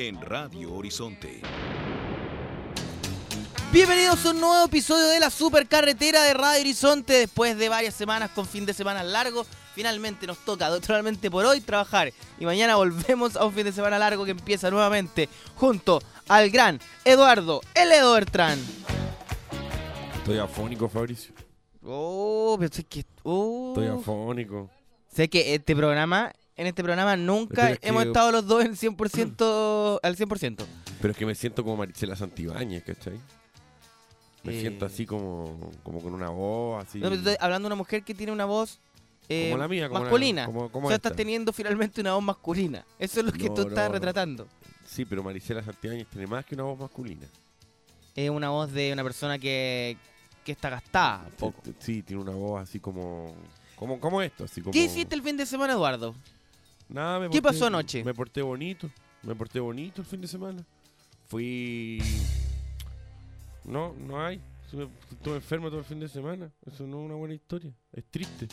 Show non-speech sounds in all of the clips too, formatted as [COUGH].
en Radio Horizonte. Bienvenidos a un nuevo episodio de la Supercarretera de Radio Horizonte. Después de varias semanas con fin de semana largo, finalmente nos toca, naturalmente por hoy, trabajar. Y mañana volvemos a un fin de semana largo que empieza nuevamente junto al gran Eduardo L. Bertrand. Estoy afónico, Fabricio. Oh, pero sé que. oh. Estoy afónico. Sé que este programa, en este programa nunca Pero es que- hemos estado los dos en 100% [CLEARS THROAT] al 100%. Pero es que me siento como Marichela Santibáñez, ¿cachai? Me Eh. siento así como, como con una voz, así. No, pero estoy hablando de una mujer que tiene una voz eh, Como la mía, como masculina. como- como o sea, esta. estás teniendo finalmente una voz masculina. Eso es lo que No, tú estás no. retratando. Sí, pero Marichela Santibáñez tiene más que una voz masculina. Es una voz de una persona que, que está gastada. un poco. Sí, sí, tiene una voz así como. Como, como esto, así como. ¿Qué hiciste el fin de semana, Eduardo? Nada, me ¿Qué porté- pasó anoche? Me porté bonito. Me porté bonito el fin de semana. Fui. No, no hay. Estuve enfermo todo el fin de semana. Eso no es una buena historia. Es triste.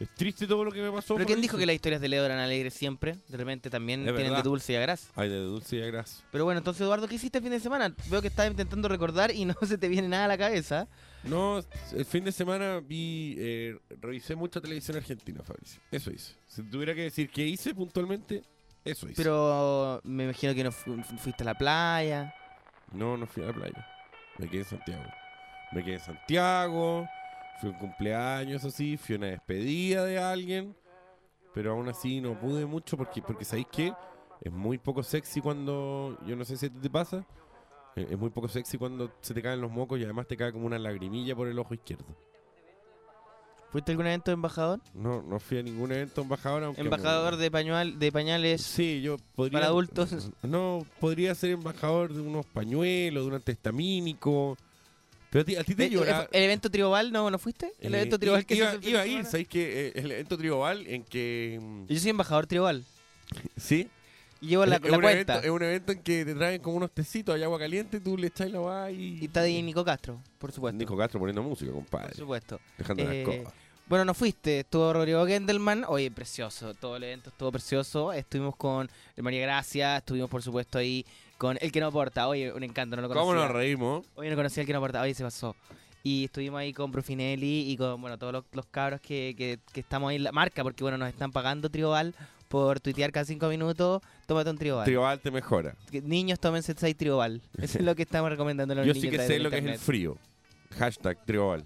Es triste todo lo que me pasó. ¿Pero quién Fabricio. dijo que las historias de Leo eran alegres siempre? De repente también Es tienen verdad. de dulce y a grasa. Ay, de dulce y a grasa. Pero bueno, entonces, Eduardo, ¿qué hiciste el fin de semana? Veo que estás intentando recordar y no [LAUGHS] se te viene nada a la cabeza. No, el fin de semana vi. eh, revisé mucha televisión argentina, Fabricio. Eso hice. Si tuviera que decir qué hice puntualmente, eso hice. Pero me imagino que no fu- fuiste a la playa. No, no fui a la playa. Me quedé en Santiago. Me quedé en Santiago. Fui a un cumpleaños, así. Fui a una despedida de alguien. Pero aún así no pude mucho porque, porque ¿sabéis qué? Es muy poco sexy cuando... Yo no sé si te pasa. Eh, Es muy poco sexy cuando se te caen los mocos y además te cae como una lagrimilla por el ojo izquierdo. ¿Fuiste a algún evento de embajador? No, no fui a ningún evento embajador. Aunque Embajador de, pañual, de pañales. Sí, yo podría... para adultos. [LAUGHS] No, podría ser embajador de unos pañuelos, de un antihistamínico. Pero a ti, a ti te Eh, llora... eh, ¿El evento tribal no, no fuiste? ¿El Eh, evento tribal que se iba, hizo el fin iba a ir? ¿sabéis que el evento tribal en que... mm, Yo soy embajador tribal. ¿Sí? Y llevo la, es, la cuenta. evento, es un evento en que te traen como unos tecitos de agua caliente, tú le echas la va y... Y está ahí Nico Castro, por supuesto. Nico Castro poniendo música, por compadre. supuesto. Dejando Eh, las cosas. Bueno, no fuiste, estuvo Rodrigo Gendelman, oye, precioso, todo el evento estuvo precioso, estuvimos con María Gracia, estuvimos por supuesto ahí con El Que No Aporta, oye, un encanto, no lo conocía. ¿Cómo nos reímos? Oye, no conocía El Que No Aporta, oye, se pasó. Y estuvimos ahí con Brufinelli y con, bueno, todos los, los cabros que, que, que estamos ahí en la marca, porque bueno, nos están pagando Tribal por tuitear cada cinco minutos, tómate un Tribal. Tribal te mejora. Niños, tómense 6 Tribal. [LAUGHS] Eso es lo que estamos recomendando a los Yo niños sí a que sé lo que es el frío. Hashtag Tribal.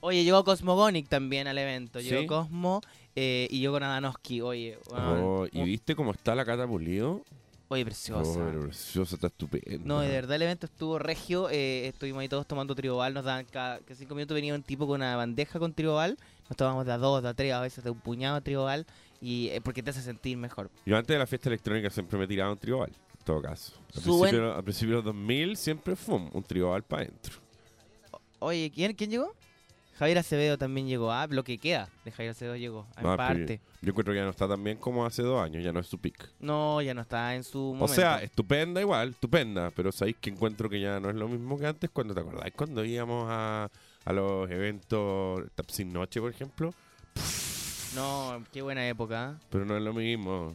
Oye, llegó Cosmogonic también al evento. Llegó ¿Sí? Cosmo eh, y yo con Adanoski. Oye, weón, Oh, ¿Y viste cómo está la Cata Pulido? oye, Oh, preciosa. pero preciosa, está estupenda. No, de verdad el evento estuvo regio. eh, estuvimos ahí todos tomando tribal. Nos daban cada, cada cinco minutos venía un tipo con una bandeja con tribal. Nos tomábamos de a dos, de a tres, a veces de un puñado de tribal. Y eh, porque te hace sentir mejor. Yo antes de la fiesta electrónica siempre me tiraba un tribal, en todo caso. Al principio, al principio de los 2000 siempre fue un tribal para adentro. Oye, ¿quién, ¿quién llegó? Javier Acevedo también llegó. Ah, lo que queda de Javier Acevedo llegó. En parte. Yo encuentro que ya no está tan bien como hace dos años, ya no es su pick. No, ya no está en su momento. O sea, estupenda igual, estupenda, pero sabéis que encuentro que ya no es lo mismo que antes cuando te acordáis cuando íbamos a, a los eventos Tap Sin Noche, por ejemplo, No, qué buena época. ¿eh? pero no es lo mismo.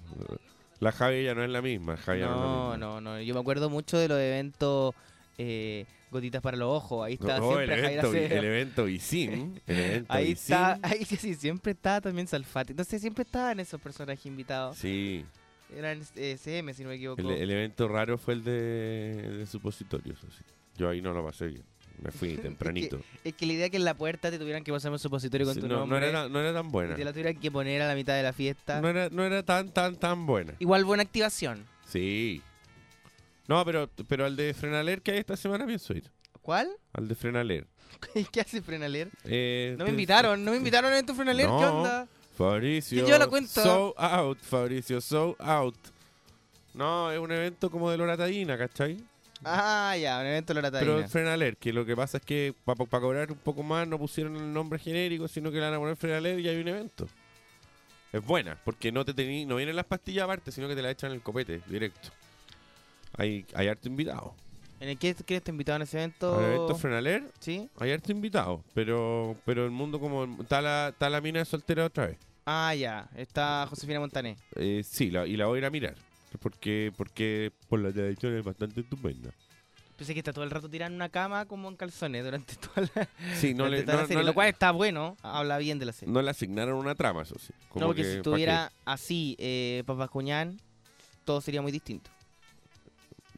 La Javi ya no es la misma, Javi no, la No, misma. no, no. Yo me acuerdo mucho de los eventos eh, Gotitas para los Ojos. Ahí está el, siempre Javier evento, el evento Vicín, el [LAUGHS] evento Ahí Vicín. está, ahí sí, sí, siempre estaba también Salfati. Entonces siempre estaban esos personajes invitados. Sí, Eran eh, CM, si no me equivoco. el, el evento raro fue el de, supositorios. así. Yo ahí no lo pasé bien, me fui [LAUGHS] tempranito. Es que la idea que en la puerta te tuvieran que pasar un supositorio con Sí, tu no, no nombre era, no era tan y buena. te la tuvieran que poner a la mitad de la fiesta. No era, no era tan, tan, tan buena. Igual buena activación. Sí. No, pero, pero al de Frenaler que hay esta semana pienso ir. ¿Cuál? Al de Frenaler. [LAUGHS] ¿Qué hace Frenaler? Eh, No me invitaron, no me invitaron a evento Frenaler, ¿qué No. onda? Fabricio. ¿Quién lleva la cuenta? So out, Fabricio, so out. No, es un evento como de Loratadina, ¿cachai? Ah, ya, un evento de Pero Loratadina. es Frenaler, que lo que pasa es que para cobrar un poco más no pusieron el nombre genérico, sino que le van a poner Frenaler y hay un evento. Es buena, porque no te tení, no vienen las pastillas aparte, sino que te las echan en el copete, directo. Hay, hay harto invitado. ¿En el que quién está invitado en ese evento? Al evento Frenaler ¿Sí? hay harto invitado, pero pero el mundo como está la, está la mina de soltera otra vez. Ah, ya. Está Josefina Montané. Eh, sí, la- y la voy a ir a mirar. Porque, porque por la tradición es bastante estupenda. Pensé que está todo el rato tirando una cama como en calzones durante toda la, Sí, no durante le, toda la no- serie, no lo cual está bueno. Habla bien de la serie. no le asignaron una trama, eso sí. Como no, porque que, si ¿pa' estuviera así, eh, Papascuñán, todo sería muy distinto.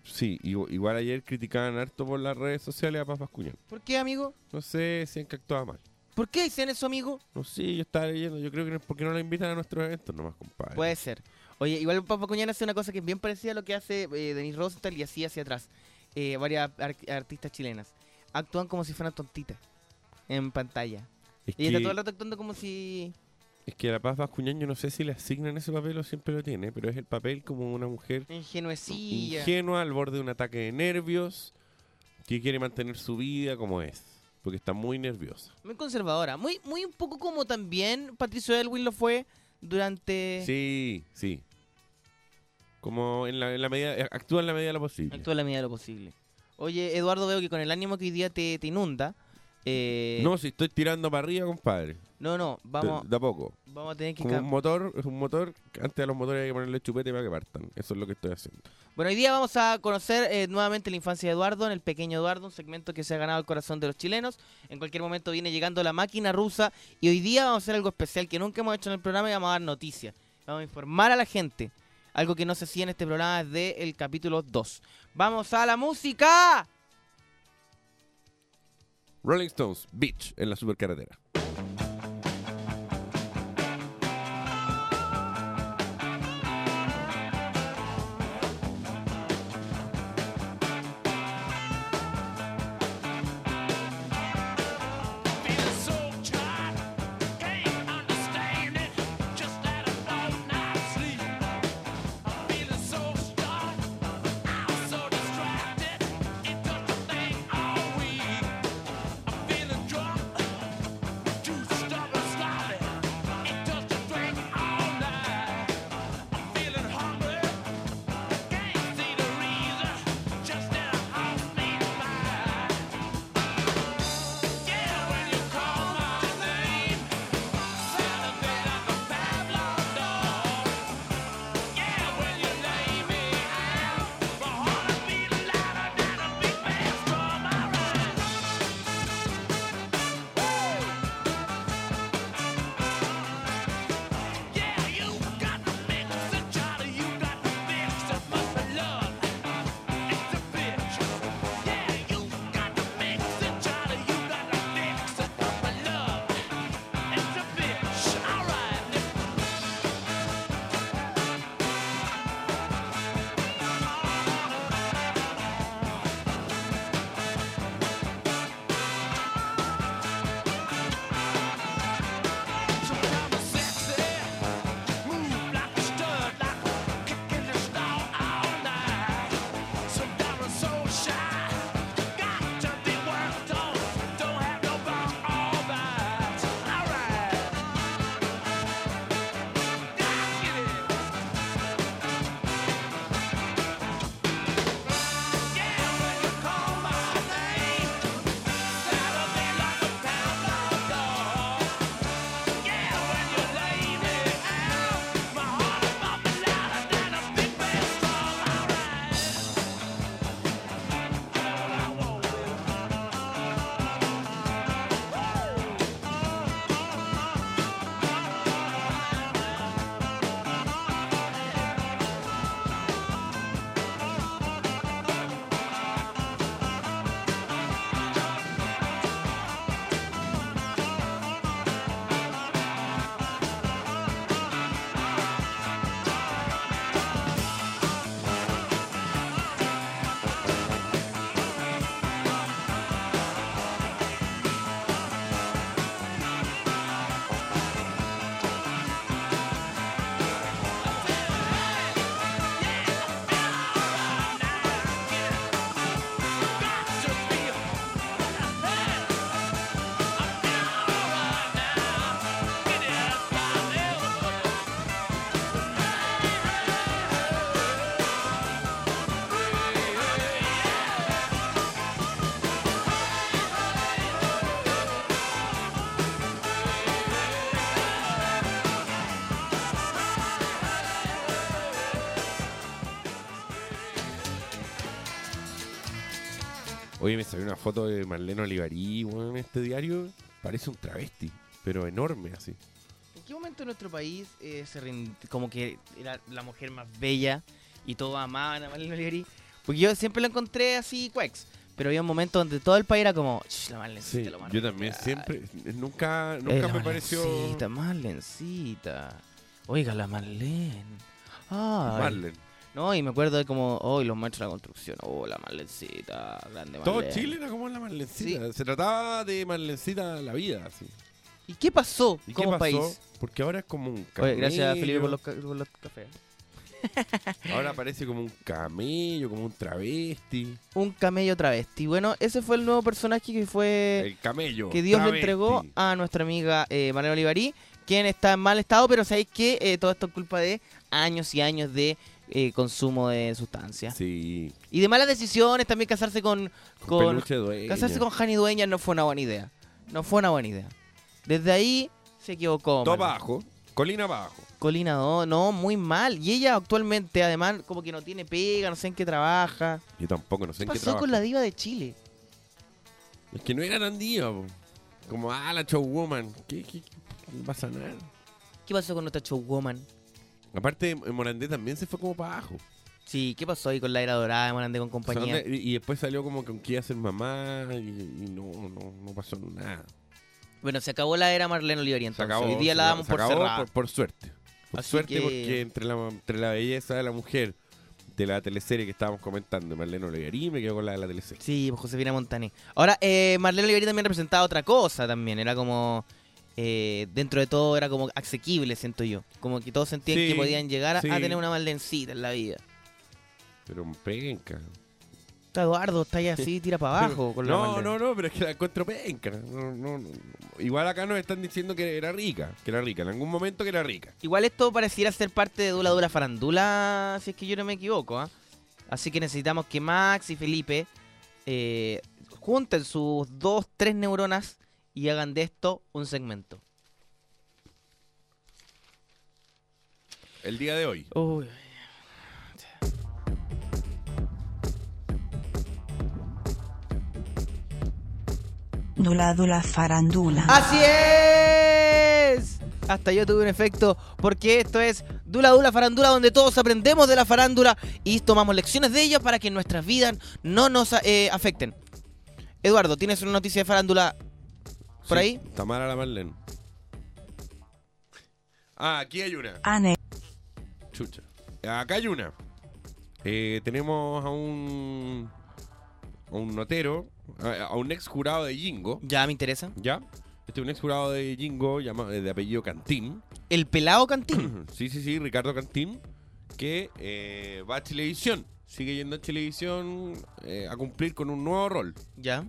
Sí, igu- igual ayer criticaban harto por las redes sociales a Papas Cuñán. ¿Por qué, amigo? No sé han que actuaba mal. ¿Por qué dicen eso, amigo? No sé, yo estaba leyendo. Yo creo que es porque no la invitan a nuestros eventos nomás, compadre. Puede ser. Oye, igual Papascuñán hace una cosa que es bien parecida a lo que hace eh, Denise Rosenthal y así hacia atrás. Eh, varias ar- artistas chilenas. Actúan como si fueran tontitas en pantalla. es, Y está todo el rato actuando como si... es que a la Papas Cuñán yo no sé si le asignan ese papel o siempre lo tiene, pero es el papel como una mujer Ingenuecilla. ingenua al borde de un ataque de nervios que quiere mantener su vida como es. Porque está muy nerviosa. Muy conservadora. Muy, muy un poco como también Patricio Elwin lo fue durante... Sí, sí. Como en la, en la medida, eh, actúa en la medida de lo posible. Actúa en la medida de lo posible. Oye, Eduardo, veo que con el ánimo que hoy día te, te inunda... eh, No, si estoy tirando para arriba, compadre. No, no, vamos, De, de a poco. vamos a tener que... Como un motor, es un motor, antes a los motores hay que ponerle chupete para que partan. Eso es lo que estoy haciendo. Bueno, hoy día vamos a conocer eh, nuevamente la infancia de Eduardo, en el pequeño Eduardo, un segmento que se ha ganado el corazón de los chilenos. En cualquier momento viene llegando la máquina rusa y hoy día vamos a hacer algo especial que nunca hemos hecho en el programa y vamos a dar noticias. Vamos a informar a la gente. Algo que no se hacía en este programa desde el capítulo 2. ¡Vamos a la música! Rolling Stones, Beach, en la supercarretera. Oye, me salió una foto de Marlene Olivarí, en este diario. Parece un travesti, pero enorme así. ¿En qué momento en nuestro país eh, se como que era la mujer más bella y todos amaban a Marlene Olivari? Porque yo siempre lo encontré así, cuex. Pero había un momento donde todo el país era como, "Ch, la Marlencita, Sí, yo también bella". siempre, nunca, Eh, nunca la me pareció Marlencita, Marlencita. Oiga, la Marlene. Ay. Marlene. No, y me acuerdo de como, oh, y los maestros de la construcción. Oh, la Marlencita, grande Todo Marlene. Chile era como la Marlencita. Se trataba de Marlencita la vida, así. ¿Y qué pasó ¿Y como qué pasó? país? Porque ahora es como un Oye, gracias camello. Felipe por los, ca- por los cafés. [LAUGHS] Ahora parece como un camello, como un travesti. Un camello travesti. Bueno, ese fue el nuevo personaje que fue El camello. que Dios le entregó a nuestra amiga eh, Marlene Olivarí, quien está en mal estado, pero sabéis que eh, todo esto es culpa de años y años de eh, consumo de sustancias. Sí. Y de malas decisiones, también casarse con... Con, con casarse con Jani Dueñas no fue una buena idea. No fue una buena idea. Desde ahí se equivocó. Todo abajo, colina abajo. Colina, no, no, muy mal. Y ella actualmente, además, como que no tiene pega, no sé en qué trabaja. Yo tampoco, no sé ¿Qué en qué pasó trabaja. con la diva de Chile? Es que no era tan diva, po. Como, ah, la showwoman. ¿Qué, qué, qué no pasa nada? ¿Qué pasó con nuestra showwoman? Aparte, Morandé también se fue como para abajo. Sí, ¿qué pasó ahí con la era dorada de Morandé con O sea, compañía? ¿dónde- y, y después salió como con que iba a ser mamá y, y no, no, no pasó nada. Bueno, se acabó la era Marlene Olivari Se entonces. acabó. Hoy día la damos se por acabó cerrada. Por, por suerte. Por Así suerte que- porque entre la, entre la belleza de la mujer de la teleserie que estábamos comentando, Marlene Olivarí, me quedo con la de la teleserie. Sí, pues Josefina Montané. Ahora, eh, Marlene Olivari también representaba otra cosa también. Era como... eh, dentro de todo era como asequible, siento yo. Como que todos sentían Sí, que podían llegar a, sí. a tener una Marlencita en la vida. Pero un penca. Está Eduardo, está ahí así, tira para [LAUGHS] abajo con la No, no, no, pero es que la encuentro penca. No, no, no. Igual acá nos están diciendo que era rica, que era rica. En algún momento que era rica. Igual esto pareciera ser parte de Dula Dula Farandula, si es que yo no me equivoco. ¿ah? Así que necesitamos que Max y Felipe eh, junten sus dos, tres neuronas y hagan de esto un segmento. El día de hoy. Uy. Dula Dula Farandula. ¡Así es! Hasta yo tuve un efecto porque esto es Dula Dula Farandula donde todos aprendemos de la farándula y tomamos lecciones de ellos para que nuestras vidas no nos eh, afecten. Eduardo, ¿tienes una noticia de farándula por Sí, ahí? Tamara la Marlene. Ah, aquí hay una. Ane. Chucha. Acá hay una. Eh, tenemos a un. a un notero, a, a un ex jurado de Jingo, Ya me interesa. ¿ya? Este es un ex jurado de Jingo llama- de apellido Cantín. El pelado cantín. [CLEARS THROAT] sí, sí, sí, Ricardo Cantín, que eh, va a Chilevisión. Sigue yendo a Chilevisión eh, a cumplir con un nuevo rol. ya.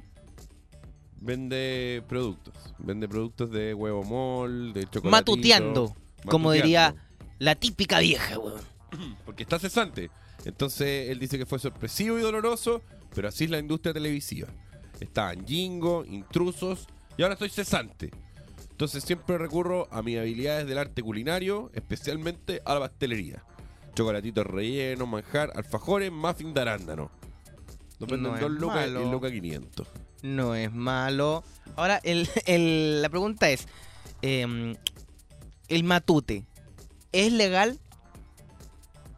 Vende productos. Vende productos de huevo mol, de chocolate. Matuteando. Como diría la típica vieja, weón. [CLEARS THROAT] Porque está cesante. Entonces él dice que fue sorpresivo y doloroso, pero así es la industria televisiva. Estaban Jingo, intrusos y ahora estoy cesante. Entonces siempre recurro a mis habilidades del arte culinario, especialmente a la pastelería. Chocolatitos rellenos, manjar, alfajores, muffin de arándano. Nos venden No dos lucas y lucas 500. No es malo. Ahora, el, el- la pregunta es: em, ¿el matute es legal?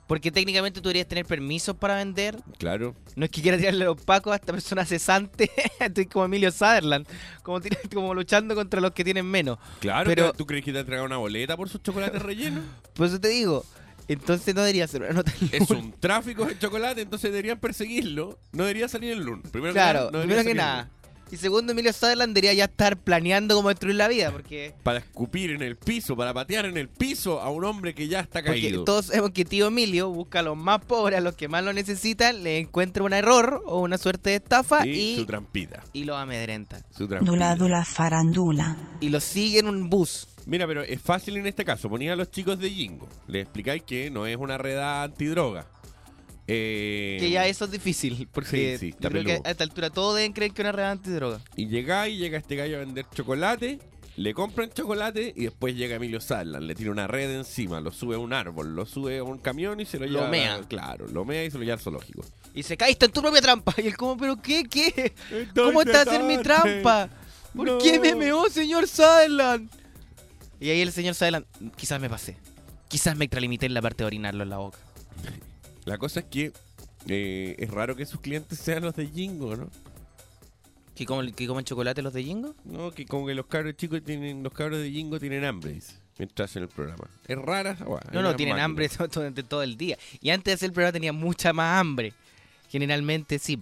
Porque técnicamente tú deberías tener permisos para vender. Claro. No es que quiera tirarle los pacos a esta persona cesante. [LAUGHS] Estoy como Emilio Sutherland. Como, como luchando contra los que tienen menos. Claro, Pero- ¿tú crees que te ha entregado una boleta por sus chocolates rellenos? Por eso te digo. Entonces no debería ser una nota en es un tráfico de chocolate, entonces deberían perseguirlo. No debería salir el lunes. Primero Claro, que nada, no debería primero que nada. Y segundo, Emilio Sutherland debería ya estar planeando cómo destruir la vida. Porque, Para escupir en el piso, para patear en el piso a un hombre que ya está porque caído. todos sabemos que tío Emilio busca a los más pobres, a los que más lo necesitan, le encuentra un error o una suerte de estafa y, y, su trampita. y los amedrenta. Su trampita. Dula Dula Farandula. Y los sigue en un bus. Mira, pero es fácil en este caso. Ponía a los chicos de Jingo. Les explicáis que no es una redada antidroga. Eh, Que ya eso es difícil. [LAUGHS] Porque Sí, sí, yo creo que a esta altura todos deben creer que una red antidroga. Y llegáis, llega este gallo a vender chocolate le compran chocolate y después llega Emilio Sala, le tira una red encima, lo sube a un árbol, lo sube a un camión y se lo Lo lleva. mea. Claro, lo mea y se lo lleva al zoológico. Y se caíste en tu propia trampa. Y él como, ¿pero qué? ¿Qué? ¿Cómo está hacer mi trampa? ¿Por No. qué me meó, señor Sutherland? Y ahí el señor Sutherland, quizás me pasé. Quizás me extralimité en la parte de orinarlo en la boca. La cosa es que eh, es raro que sus clientes sean los de Jingo, ¿no? ¿Que comen, que comen chocolate los de Jingo? No, que como que los cabros chicos tienen, los cabros de Jingo tienen hambre, dice, mientras hacen el programa. Es rara No, no, tienen máquina. hambre [LAUGHS] todo- durante todo el día. Y antes de hacer el programa tenía mucha más hambre. Generalmente sí.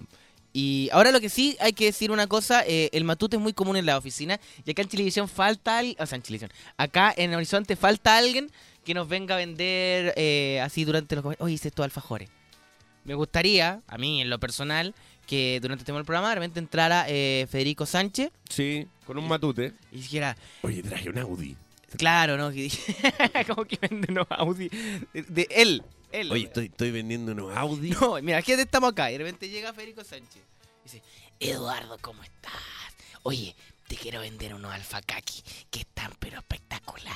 Y ahora lo que sí hay que decir una cosa, eh, el matute es muy común en la oficina y acá en Televisión falta alguien, o sea, en Televisión, acá en Horizonte falta alguien que nos venga a vender eh, así durante los... Oye, hice estos alfajores. Me gustaría, a mí en lo personal, que durante el tema del programa de repente entrara eh, Federico Sánchez Sí, con un matute. y dijera, Oye, traje un Audi. claro, ¿no? [LAUGHS] Como que vende unos Audi de, de él. él Oye, estoy, estoy vendiendo unos Audi. No, mira, aquí estamos acá y de repente llega Federico Sánchez. Y dice, Eduardo, ¿cómo estás? Oye, te quiero vender unos alfacaki que están pero espectacular.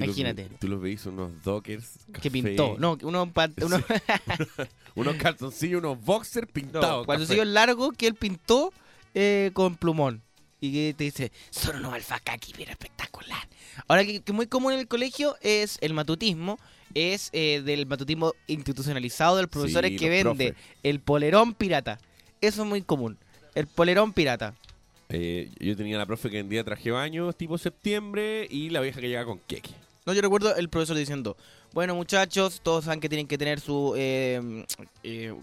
Tú los Imagínate. Tú los veis unos dockers. Que pintó. No, unos, [LAUGHS] unos calzoncillos, unos boxers no, pintados. cuando café. siguió largo que él pintó eh, con plumón. Y que te dice, son unos alfacaki pero espectacular. Ahora que, que muy común en el colegio es el matutismo, es eh, del matutismo institucionalizado del profesor Sí, que los vende profes. el polerón pirata. Eso es muy común. El polerón pirata. Eh, yo tenía la profe que vendía traje de baño tipo septiembre y la vieja que llega con queque. No, yo recuerdo el profesor diciendo, bueno muchachos, todos saben que tienen que tener su eh, eh,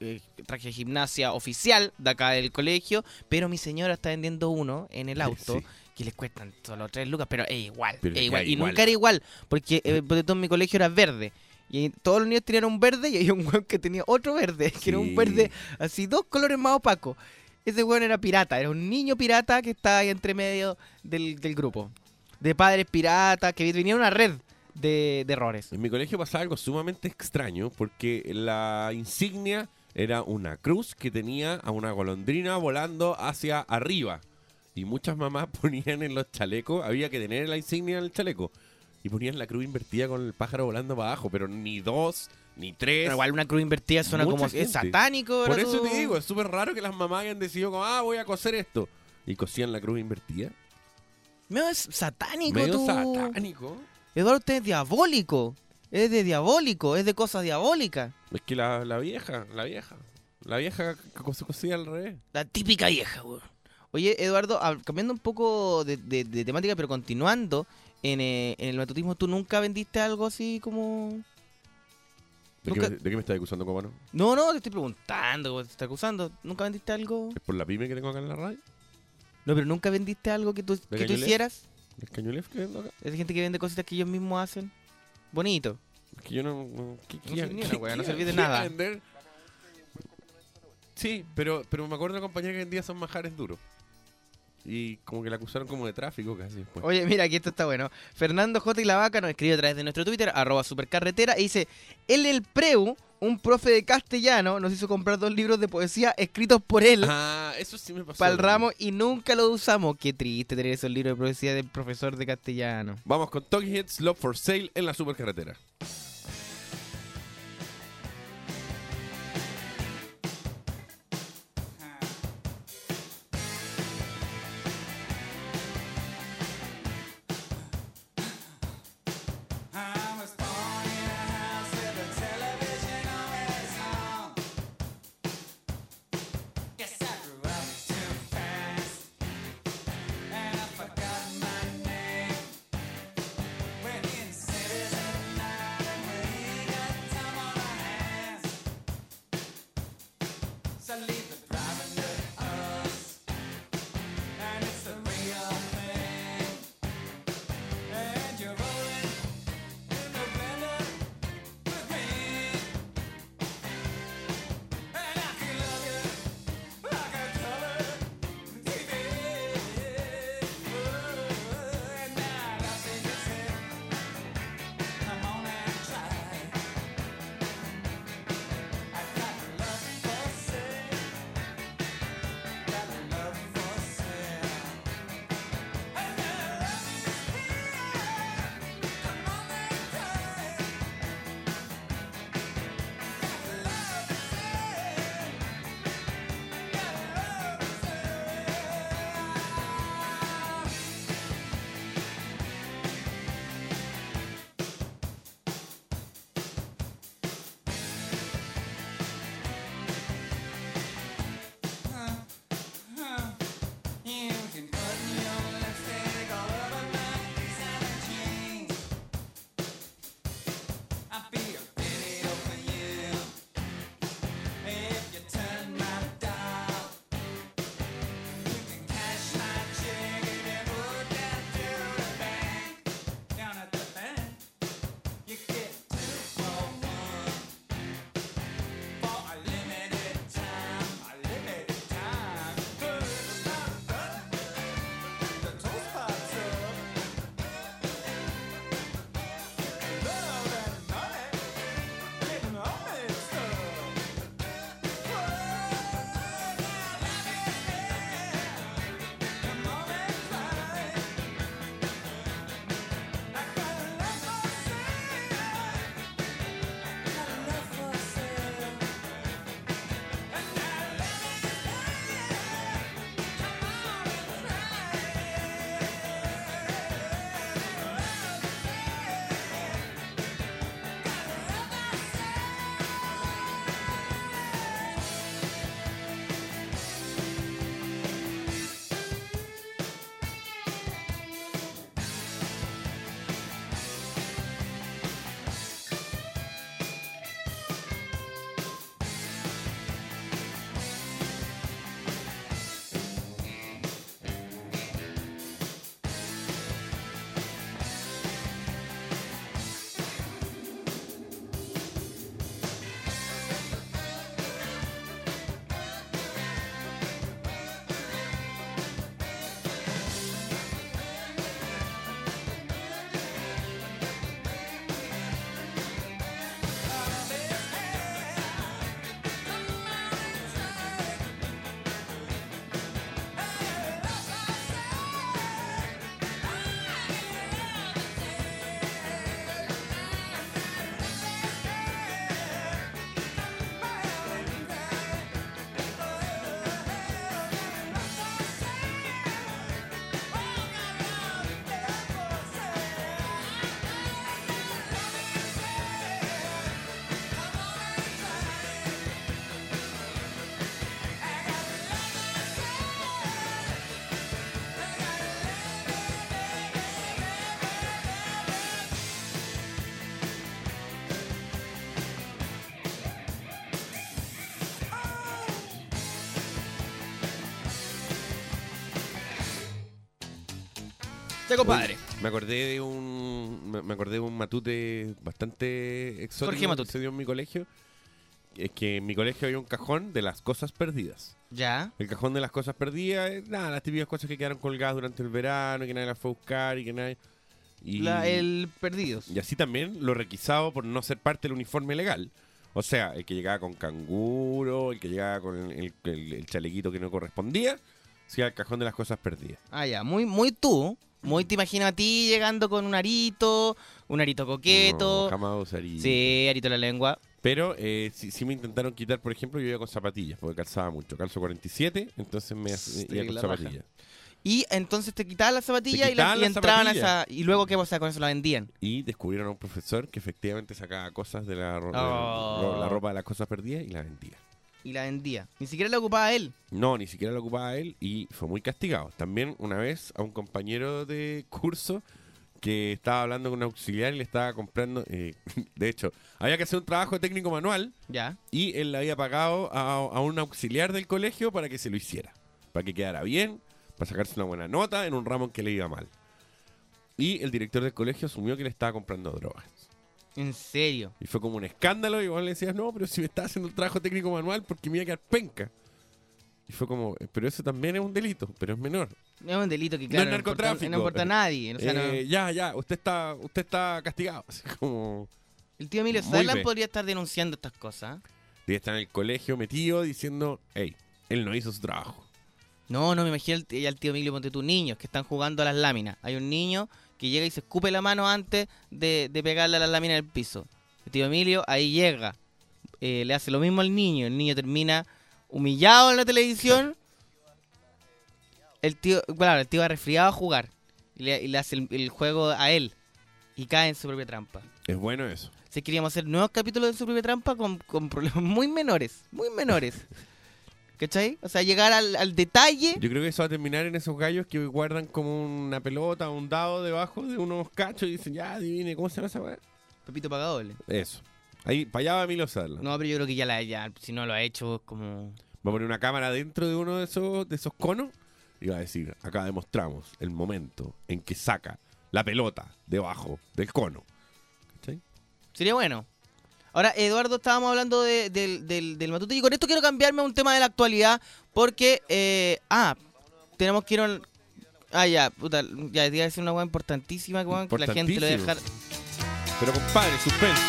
eh, traje de gimnasia oficial de acá del colegio, pero mi señora está vendiendo uno en el [LAUGHS] auto Sí. que les cuestan solo 3 lucas, pero es igual, Pero es igual. Y igual. nunca era igual, porque eh, [LAUGHS] porque todo mi colegio era verde. Y todos los niños tenían un verde y había un weón que tenía otro verde, que era un verde así, dos colores más opacos. Ese weón era pirata, era un niño pirata que estaba ahí entre medio del, del grupo. De padres piratas, que venía una red de, de errores. En mi colegio pasaba algo sumamente extraño porque la insignia era una cruz que tenía a una golondrina volando hacia arriba. Y muchas mamás [LAUGHS] ponían en los chalecos, había que tener la insignia en el chaleco. Y ponían la cruz invertida con el pájaro volando para abajo, pero ni dos, ni tres. Pero igual una cruz invertida suena Mucha como es satánico. Por eso te digo, es súper raro que las mamás hayan decidido como, ah, voy a coser esto. Y cosían la cruz invertida. Medio es satánico Medio tú. satánico. Eduardo, usted es diabólico. Es de diabólico, es de cosas diabólicas. Es que la, la vieja, la vieja. La vieja que se al revés. La típica vieja, weón. Oye, Eduardo, cambiando un poco de, de- de temática, pero continuando, en, eh, en el matutismo, ¿tú nunca vendiste algo así como...? ¿De, qué, Nunca- me- de qué me estás acusando, cómo no? No, te estoy preguntando, te estoy acusando. ¿Nunca vendiste algo? ¿Es por la pyme que tengo acá en la radio? No, pero nunca vendiste algo que tú, que tú hicieras. ¿El cañulef que vendo acá? Es gente que vende cositas que ellos mismos hacen. Bonito. Es que yo no... no ¿qué, No qué- wea, no sirve de nada. vender? Sí, pero, pero me acuerdo de una compañía que vendía esos majares duros. Y como que la acusaron como de tráfico casi después. Oye, mira, aquí esto está bueno. Fernando J. y la Vaca nos escribe a través de nuestro Twitter, arroba supercarretera, y dice, él el Preu, un profe de castellano, nos hizo comprar dos libros de poesía escritos por él Ah, eso sí me pasó. para el ramo y nunca lo usamos. Qué triste tener esos libros de poesía del profesor de castellano. Vamos con Talking Heads Love for Sale en la supercarretera. Este compadre. Me acordé de un me- acordé de un matute bastante exótico Jorge que Matute. se dio en mi colegio. Es que en mi colegio había un cajón de las cosas perdidas. Ya. El cajón de las cosas perdidas, es, nada, las típicas cosas que quedaron colgadas durante el verano, y que nadie las fue a buscar y que nadie. Y, La- el Perdidos. y así también lo requisado por no ser parte del uniforme legal. O sea, el que llegaba con canguro, el que llegaba con el, el- el chalequito que no correspondía, sí al cajón de las cosas perdidas. Ah, ya. Muy, muy tú. Muy te imagino a ti llegando con un arito, un arito coqueto. No, jamás usaría. sí, arito en la lengua. Pero eh, sí, sí me intentaron quitar, por ejemplo, yo iba con zapatillas, porque calzaba mucho. Calzo 47, entonces me iba con zapatillas. Y entonces te quitaban las zapatillas y, la- entraban a esa. Y luego, ¿qué pasa? Con eso la vendían. Y descubrieron a un profesor que efectivamente sacaba cosas de la, ro- de Oh. la ropa de las cosas perdidas y la vendía. Y la vendía. Ni siquiera la ocupaba él. No, ni siquiera lo ocupaba él y fue muy castigado. También una vez a un compañero de curso que estaba hablando con un auxiliar y le estaba comprando, eh, [LAUGHS] de hecho, había que hacer un trabajo técnico manual Ya. y él le había pagado a, a un auxiliar del colegio para que se lo hiciera, para que quedara bien, para sacarse una buena nota en un ramo en que le iba mal. Y el director del colegio asumió que le estaba comprando drogas. En serio. Y fue como un escándalo y igual le decías, no, pero si me está haciendo el trabajo técnico manual porque me iba a quedar penca. Y fue como, "Eh, pero eso también es un delito, pero es menor. Es un delito que, No claro, es importa- narcotráfico. No importa a nadie. O sea, no- Eh, Ya, ya, usted está, usted está castigado. Así como, El tío Emilio B. podría estar denunciando estas cosas. debe estar en el colegio metido diciendo, hey, él no hizo su trabajo. No, no, me imagino el tío Emilio, ponte tus niños que están jugando a las láminas. Hay un niño que llega y se escupe la mano antes de, de pegarle a las láminas en el piso. El tío Emilio ahí llega, eh, le hace lo mismo al niño. El niño termina humillado en la televisión. El tío, claro, el tío va resfriado a jugar. Y le, y le hace el, el juego a él. Y cae en su propia trampa. Es bueno eso. Si queríamos hacer nuevos capítulos de su propia trampa con, con problemas muy menores, muy menores. [LAUGHS] ¿Cachai? O sea, llegar al, al detalle. Yo creo que eso va a terminar en esos gallos que guardan como una pelota un dado debajo de unos cachos y dicen, ya, adivine, ¿cómo se llama esa weá? Pepito Pagadoble. Eso. Ahí, para allá va Sutherland. No, pero yo creo que ya, la, ya si no lo ha hecho, es como... Va a poner una cámara dentro de uno de esos, de esos conos y va a decir, acá demostramos el momento en que saca la pelota debajo del cono. ¿Cachai? Sería bueno. Ahora, Eduardo, estábamos hablando de- del, del, del matute y con esto quiero cambiarme a un tema de la actualidad porque... eh, ah, tenemos que ir a un- Ah, ya, puta, ya, te iba a decir una cosa importantísima, que la gente lo deja... Pero compadre, suspenso.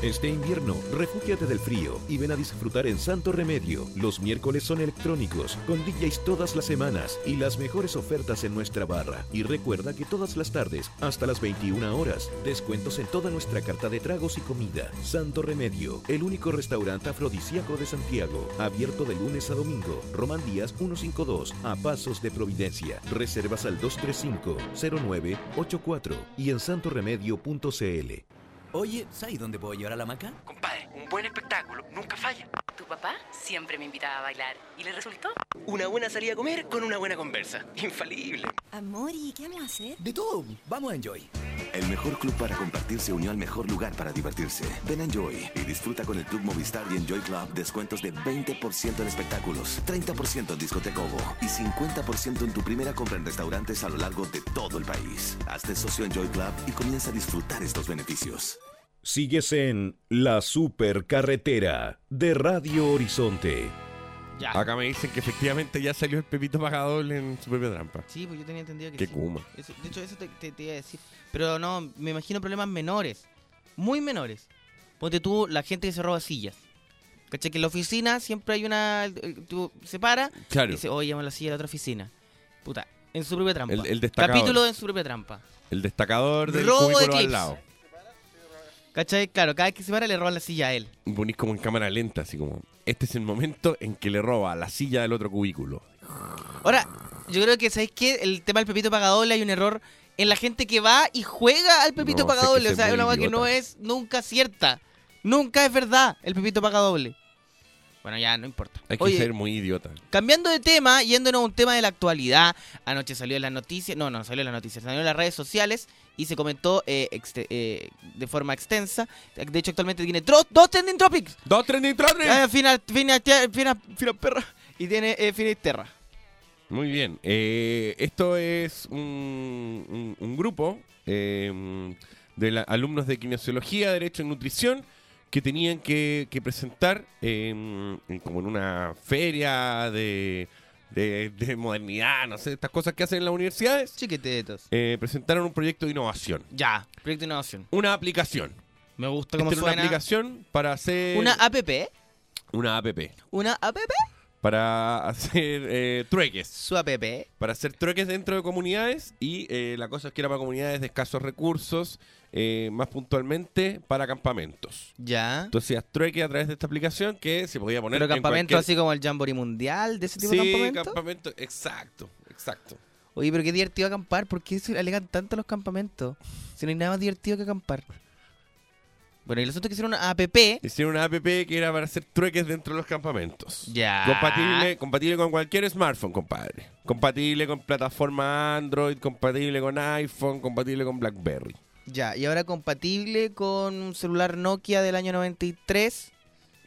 Este invierno, refúgiate del frío y ven a disfrutar en Santo Remedio. Los miércoles son electrónicos, con DJs todas las semanas y las mejores ofertas en nuestra barra. Y recuerda que todas las tardes, hasta las 21 horas, descuentos en toda nuestra carta de tragos y comida. Santo Remedio, el único restaurante afrodisíaco de Santiago, abierto de lunes a domingo. Román Díaz 152, a Pasos de Providencia. Reservas al 235-0984 y en santoremedio.cl. Oye, ¿sabes dónde puedo llevar a la maca? Compadre, un buen espectáculo nunca falla. Tu papá siempre me invitaba a bailar. ¿Y le resultó? Una buena salida a comer con una buena conversa. [LAUGHS] Infalible. Amor, ¿y qué vamos a hacer? De todo, vamos a Enjoy. El mejor club para compartir se unió al mejor lugar para divertirse. Ven a Enjoy y disfruta con el Club Movistar y Enjoy Club descuentos de 20% en espectáculos, 30% en discoteca Ovo y 50% en tu primera compra en restaurantes a lo largo de todo el país. Hazte socio Enjoy Club y comienza a disfrutar estos beneficios. Sigues en La Supercarretera de Radio Horizonte. Ya. Acá me dicen que efectivamente ya salió el Pepito Pagadol en su propia trampa. Sí, pues yo tenía entendido que Qué sí. kuma. Eso- de hecho, eso te, te- te iba a decir. Pero no, me imagino problemas menores. Muy menores. Ponte tú, la gente que se roba sillas. ¿Cachai? Que en la oficina siempre hay una... Tú se para Claro. y dice, oye, llevamos la silla a la otra oficina. Puta, en su propia trampa. El- el destacador. Capítulo en su propia trampa. El destacador del Robo de cubículo al clips. lado. ¿Cachai? Claro, cada vez que se para le roban la silla a él. Ponís como en cámara lenta, así como. Este es el momento en que le roba la silla del otro cubículo. Ahora, yo creo que, ¿sabéis qué? El tema del Pepito Pagadoble hay un error en la gente que va y juega al Pepito No, Pagadoble. O sea, es una cosa que no es nunca cierta. Nunca es verdad el Pepito Pagadoble. Bueno, ya no importa. Hay que Oye, ser muy idiota. cambiando de tema, yéndonos a un tema de la actualidad. Anoche salió en las noticias, no, no salió en las noticias, salió en las redes sociales y se comentó eh, eh, de forma extensa. De hecho, actualmente tiene dos trending topics. ¡Dos trending topics! Eh, fina, fina, fina, fina perra. Y tiene eh, Finisterra. Muy bien. Esto es un, un- un grupo de la- alumnos de kinesiología, derecho y nutrición que tenían que, que presentar en- como en una feria de, de- de modernidad, no sé, estas cosas que hacen en las universidades. Chiquitetos. Eh, presentaron un proyecto de innovación. Ya, proyecto de innovación. Una aplicación. Me gusta Esta cómo era una suena. aplicación para hacer Una app. una app Una app. para hacer eh, trueques. Su app. para hacer trueques dentro de comunidades y eh, la cosa es que era para comunidades de escasos recursos, eh, más puntualmente para campamentos. Ya. Entonces hacías trueques a través de esta aplicación que se podía poner Pero en campamento cualquier- así como el Jamboree Mundial, de ese tipo Sí, de campamento. campamento, exacto, exacto. Oye, pero qué divertido acampar. ¿Por qué se alegan tanto los campamentos? Si no hay nada más divertido que acampar. Bueno, y el asunto es que hicieron una app. Hicieron una app que era para hacer trueques dentro de los campamentos. Ya. Compatible, compatible con cualquier smartphone, compadre. Compatible con plataforma Android, compatible con iPhone, compatible con BlackBerry. Ya, y ahora compatible con un celular Nokia del año 93.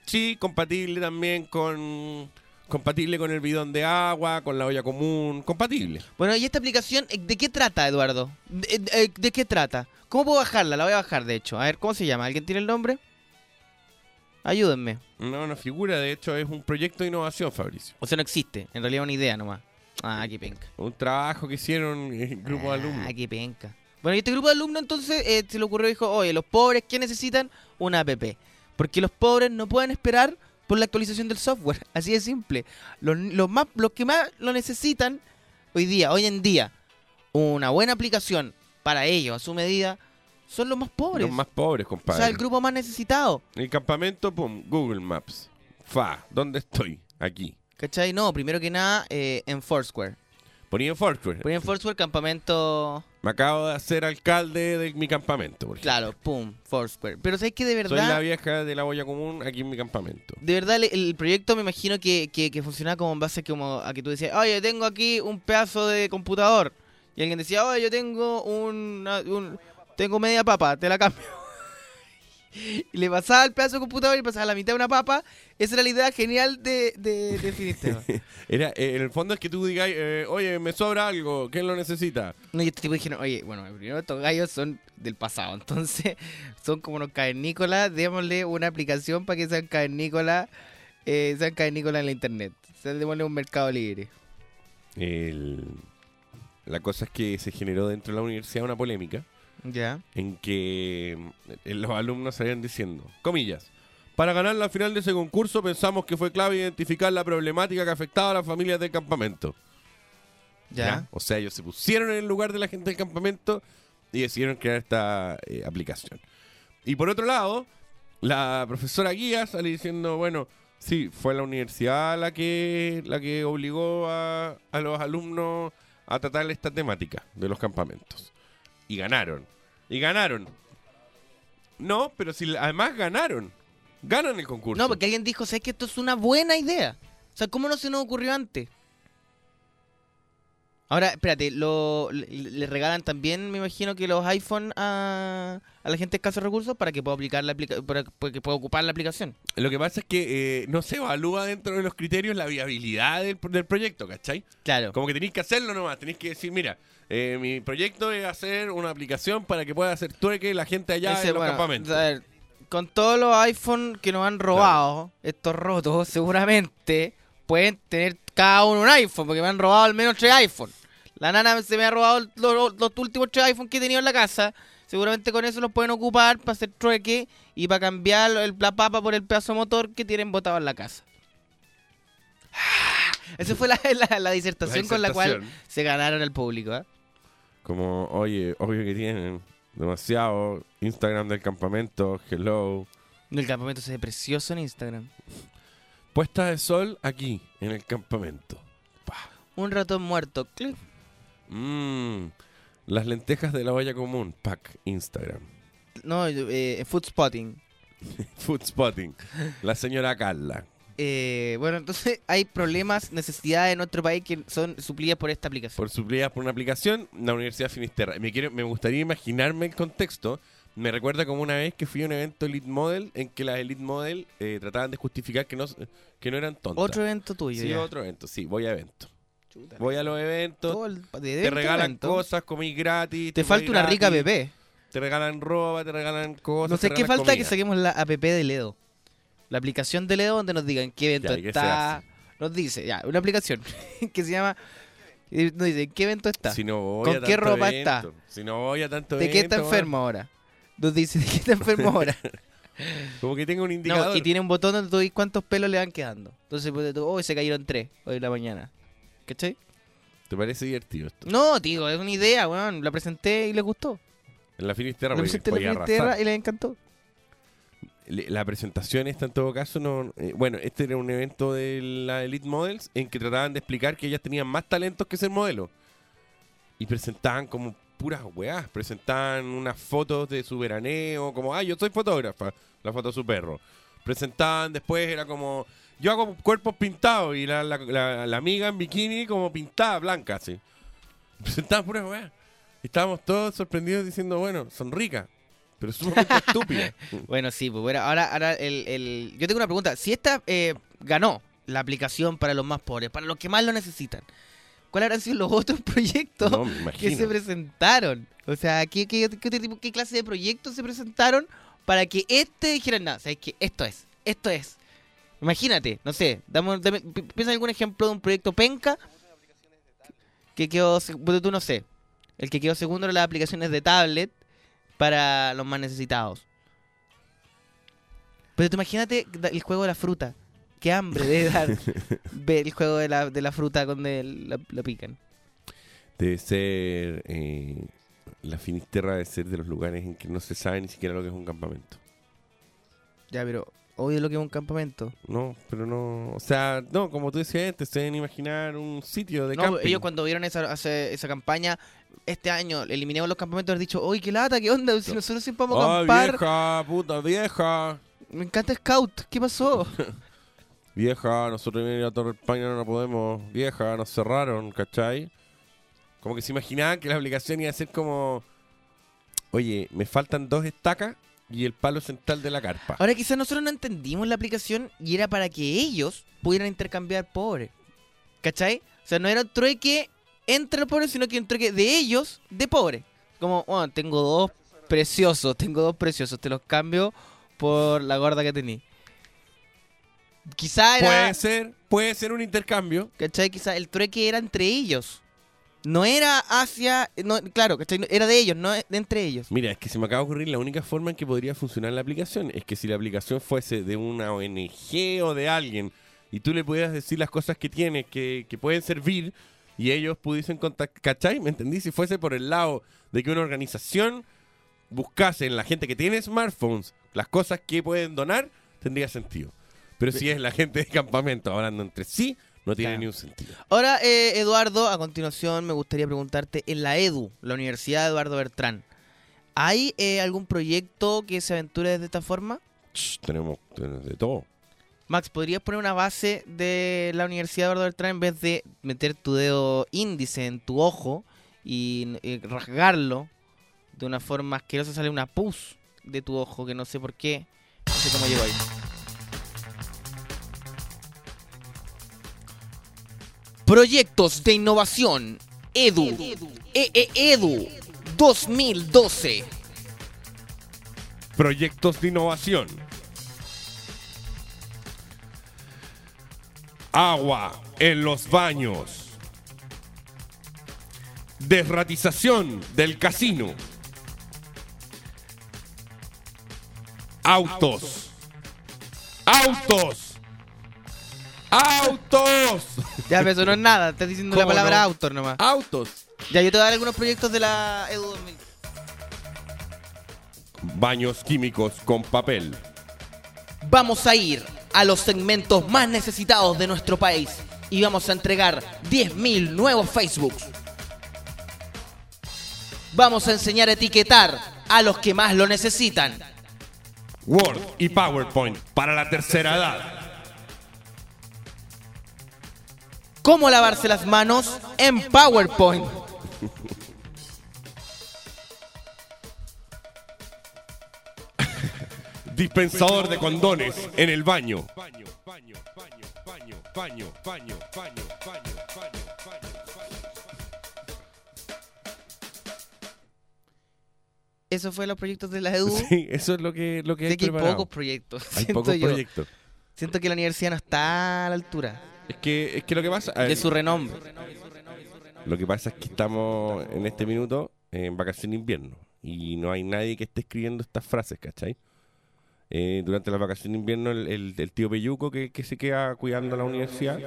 Sí, compatible también con compatible con el bidón de agua, con la olla común, compatible. Bueno, ¿y esta aplicación eh, de qué trata, Eduardo? ¿De, de- de qué trata? ¿Cómo puedo bajarla? La voy a bajar, de hecho. A ver, ¿cómo se llama? ¿Alguien tiene el nombre? Ayúdenme. No, no figura, de hecho es un proyecto de innovación, Fabricio. O sea, no existe. En realidad es una idea nomás. Ah, qué penca. Un trabajo que hicieron el grupo de alumnos. Ah, qué penca. Bueno, y este grupo de alumnos entonces eh, se le ocurrió dijo, oye, los pobres, ¿qué necesitan? Una app. Porque los pobres no pueden esperar por la actualización del software. [LAUGHS] Así de simple. Los, los más, los que más lo necesitan hoy día, hoy en día, una buena aplicación para ellos a su medida, son los más pobres. Los más pobres, o compadre. sea, el grupo más necesitado. El campamento, pum, Google Maps. Fa, ¿dónde estoy? Aquí. ¿Cachai? No, primero que nada, eh, en Foursquare. Ponía en Foursquare. Ponía en Foursquare campamento... Me acabo de hacer alcalde de mi campamento, por. Claro, pum, Foursquare. Pero ¿sabes que de verdad... Soy la vieja de la olla común aquí en mi campamento. De verdad, el, el proyecto me imagino que, que, que funcionaba como en base como a que tú decías, oye, tengo aquí un pedazo de computador. Y alguien decía, oye, yo tengo un, un- tengo media papa, te la cambio. Y [LAUGHS] le pasaba el pedazo de computador y pasaba la mitad de una papa. Esa era la idea genial de, de. [LAUGHS] Era, eh, en el fondo es que tú digas, eh, oye, me sobra algo, ¿quién lo necesita? No, y este tipo dijeron, oye, bueno, primero estos gallos son del pasado, [LAUGHS] entonces son como unos cavernícolas, démosle una aplicación para que sean cavernícolas, eh, sean cavernícolas en la internet. O sea, démosle un mercado libre. El- La cosa es que se generó dentro de la universidad una polémica Ya. en que eh, los alumnos salían diciendo, comillas, para ganar la final de ese concurso pensamos que fue clave identificar la problemática que afectaba a las familias del campamento. Ya. O sea, ellos se pusieron en el lugar de la gente del campamento y decidieron crear esta eh, aplicación. Y por otro lado, la profesora guía sale diciendo, bueno, sí, fue la universidad la que, la que obligó a, a los alumnos a tratar esta temática de los campamentos. Y ganaron. Y ganaron. No, pero si además ganaron. Ganan el concurso. No, porque alguien dijo, ¿sabes que esto es una buena idea? O sea, ¿cómo no se nos ocurrió antes? Ahora, espérate, lo, le, le regalan también, me imagino que los iPhone a, a la gente de escasos recursos para que pueda aplicar la aplica para que pueda ocupar la aplicación. Lo que pasa es que eh, no se evalúa dentro de los criterios la viabilidad del, del proyecto, ¿cachai? Claro. Como que tenéis que hacerlo nomás, tenéis que decir, mira, eh, mi proyecto es hacer una aplicación para que pueda hacer trueque la gente allá Ese, en los bueno, campamentos. a ver, con todos los iPhone que nos han robado, estos rotos, [LAUGHS] seguramente pueden tener cada uno un iPhone, porque me han robado al menos tres iPhone. La nana se me ha robado los, los últimos tres iPhone que he tenido en la casa. Seguramente con eso los pueden ocupar para hacer trueque y para cambiar el, la papa por el pedazo de motor que tienen botado en la casa. [SIGHS] Esa fue la, [LAUGHS] la- la disertación con la cual disertación. se ganaron el público. ¿eh? Como, oye, obvio que tienen demasiado Instagram del campamento, hello. El campamento se ve precioso en Instagram. Puesta de sol aquí, en el campamento. Un ratón muerto. clic. Mmm, las lentejas de la olla común, pack, Instagram. No, eh, food spotting. [LAUGHS] Food spotting, la señora Carla. Eh, bueno, entonces [LAUGHS] hay problemas, necesidades en nuestro país que son suplidas por esta aplicación. por suplidas por una aplicación, la Universidad Finisterra. Me, quiero, me gustaría imaginarme el contexto. Me recuerda como una vez que fui a un evento Elite Model en que las Elite Model eh, trataban de justificar que no, que no eran tontas. Otro evento tuyo. Sí, ya. otro evento, sí, voy a evento. Voy a los eventos, Todo el- de te evento regalan evento. cosas, comí gratis. Te falta una rica PP. Te regalan ropa, te regalan cosas. No sé qué falta que saquemos la app de Ledo. La aplicación de Ledo donde nos digan qué evento Ya, ¿y qué se está. Nos dice, ya, una aplicación [LAUGHS] que se llama. Nos dice, ¿en qué evento está? Si no voy ¿Con a qué tanto ropa evento, está? Si no voy a tanto ¿De qué está enfermo ahora? Nos dice, ¿de qué está enfermo [LAUGHS] ahora? Como que tenga un indicador. No, y tiene un botón donde tú ves cuántos pelos le van quedando. Entonces, pues, tú, hoy se cayeron tres, hoy en la mañana. ¿Cachai? ¿Te parece divertido esto? No, tío, es una idea, weón. La presenté y les gustó. En la Finisterra, La presenté en la Finisterra y les encantó. La presentación esta en todo caso no... eh, bueno, este era un evento de la Elite Models en que trataban de explicar que ellas tenían más talentos que ser modelo. Y presentaban como puras weás. Presentaban unas fotos de su veraneo, como, ah, yo soy fotógrafa, la foto de su perro. Presentaban después, era como, yo hago cuerpos pintados y la, la- la- amiga en bikini como pintada, blanca, así. Presentaban puras weás. Y estábamos todos sorprendidos diciendo, bueno, son ricas, pero sumamente [LAUGHS] estúpidas. Bueno, sí, pues bueno, ahora, ahora el, el- yo tengo una pregunta. Si esta eh, ganó la aplicación para los más pobres, para los que más lo necesitan, ¿cuáles habrán sido los otros [LAUGHS] proyectos No, que se presentaron? O sea, ¿qué, qué, qué qué clase de proyectos se presentaron para que este dijera nada? ¿Sabes que Esto es, esto es. Imagínate, no sé, dame, dame- pi- piensa en algún ejemplo de un proyecto penca que quedó, tú no sé, el que quedó segundo en las aplicaciones de tablet para los más necesitados. Pero tú imagínate el juego de la fruta. Qué hambre debe dar [LAUGHS] ver el juego de la, de la fruta donde la, la pican. Debe ser. eh, la Finisterra debe ser de los lugares en que no se sabe ni siquiera lo que es un campamento. Ya, pero obvio lo que es un campamento. No, pero no. O sea, no, como tú decías antes, se deben imaginar un sitio de No, camping. ellos cuando vieron esa, esa campaña, este año eliminemos los campamentos, han dicho, oye, qué lata, qué onda, si nosotros siempre vamos a ¡Ah, acampar. vieja! ¡Puta vieja! Me encanta Scout, ¿qué pasó? [LAUGHS] Vieja, nosotros venir a Torre España no podemos. Vieja, nos cerraron, ¿cachai? Como que se imaginaban que la aplicación iba a ser como. Oye, me faltan dos estacas y el palo central de la carpa. Ahora quizás nosotros no entendimos la aplicación y era para que ellos pudieran intercambiar pobres. ¿Cachai? O sea, no era un trueque entre los pobres, sino que un trueque de ellos de pobres. Como, bueno, tengo dos preciosos, tengo dos preciosos, te los cambio por la gorda que tení. Quizá era... Puede ser, puede ser un intercambio. ¿Cachai? Quizá el trueque era entre ellos. No era hacia... No, claro, ¿cachai? Era de ellos, no de entre ellos. Mira, es que se me acaba de ocurrir la única forma en que podría funcionar la aplicación es que si la aplicación fuese de una ONG o de alguien y tú le pudieras decir las cosas que tiene que, que pueden servir y ellos pudiesen contactar, ¿cachai? ¿Me entendí? Si fuese por el lado de que una organización buscase en la gente que tiene smartphones las cosas que pueden donar, tendría sentido. Pero si es la gente de campamento hablando entre sí, no tiene Claro. ni un sentido. Ahora, eh, Eduardo, a continuación me gustaría preguntarte, en la EDU, la Universidad Eduardo Bertrán, ¿hay eh, algún proyecto que se aventure de esta forma? Tenemos de todo. Max, ¿podrías poner una base de la Universidad Eduardo Bertrán en vez de meter tu dedo índice en tu ojo y, eh, rasgarlo de una forma asquerosa? Sale una pus de tu ojo que no sé por qué, no sé cómo llegó ahí. Proyectos de innovación. Edu. E- e- Edu 2012. Proyectos de innovación. Agua en los baños. Desratización del casino. Autos. Autos. Autos. Ya, pero eso no es nada. Estás diciendo la ¿Cómo palabra no? autor nomás. Autos. Ya, yo te voy a dar algunos proyectos de la Edu 2000. Baños químicos con papel. Vamos a ir a los segmentos más necesitados de nuestro país y vamos a entregar 10.000 nuevos Facebooks. Vamos a enseñar a etiquetar a los que más lo necesitan. Word y PowerPoint para la tercera edad. ¿Cómo lavarse las manos en PowerPoint? dispensador de condones en el baño. Eso fue los proyectos de la EDU. [LAUGHS] Sí, eso es lo que, lo que hay, que hay pocos proyectos. Siento que la universidad no está a la altura. Es que, es que lo que pasa. Ver, de su renombre. Lo que pasa es que estamos en este minuto en vacación de invierno y no hay nadie que esté escribiendo estas frases, ¿cachai? Eh, durante las vacaciones de invierno el, el- el tío Peyuco que, que se queda cuidando la universidad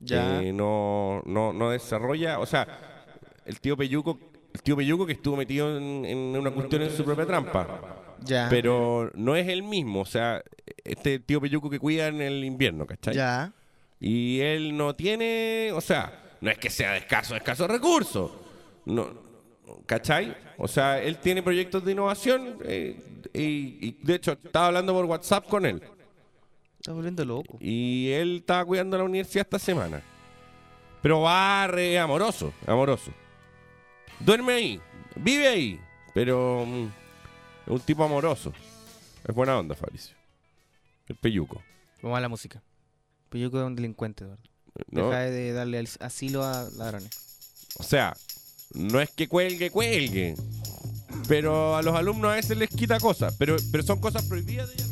Ya. eh, no, no, no desarrolla, o sea, el tío Peyuco, el tío Peyuco que estuvo metido en, en una cuestión en su propia trampa, Ya. pero no es el mismo, o sea, este tío Peyuco que cuida en el invierno, ¿cachai? Ya. Y él no tiene, o sea, no es que sea de escaso, de escasos recursos. No, ¿Cachai? O sea, él tiene proyectos de innovación eh, y, y, de hecho estaba hablando por WhatsApp con él. Está volviendo loco. Y él estaba cuidando la universidad esta semana. Pero barre, amoroso, amoroso. Duerme ahí, vive ahí, pero mm, es un tipo amoroso. Es buena onda, Fabricio. El peyuco. Vamos a la música. Peyuco es un delincuente, Eduardo. ¿no? Deja de darle asilo a ladrones. O sea, no es que cuelgue, cuelgue. Pero a los alumnos a veces les quita cosas. Pero, pero son cosas prohibidas de ella.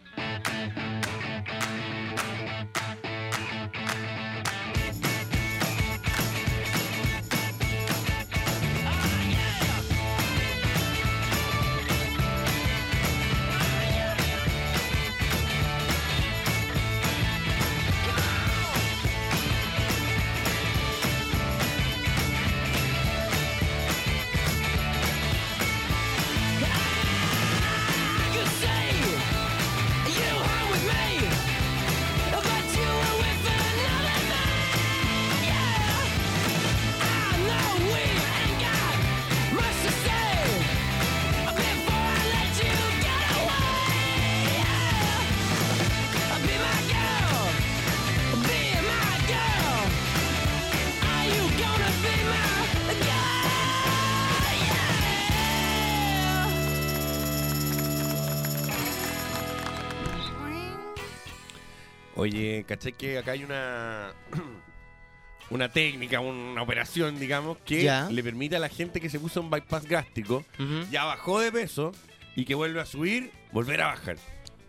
¿Cachai que acá hay una [CLEARS THROAT] una técnica, una operación, digamos, que Ya. le permite a la gente que se puso un bypass gástrico, ya bajó de peso y que vuelve a subir, volver a bajar.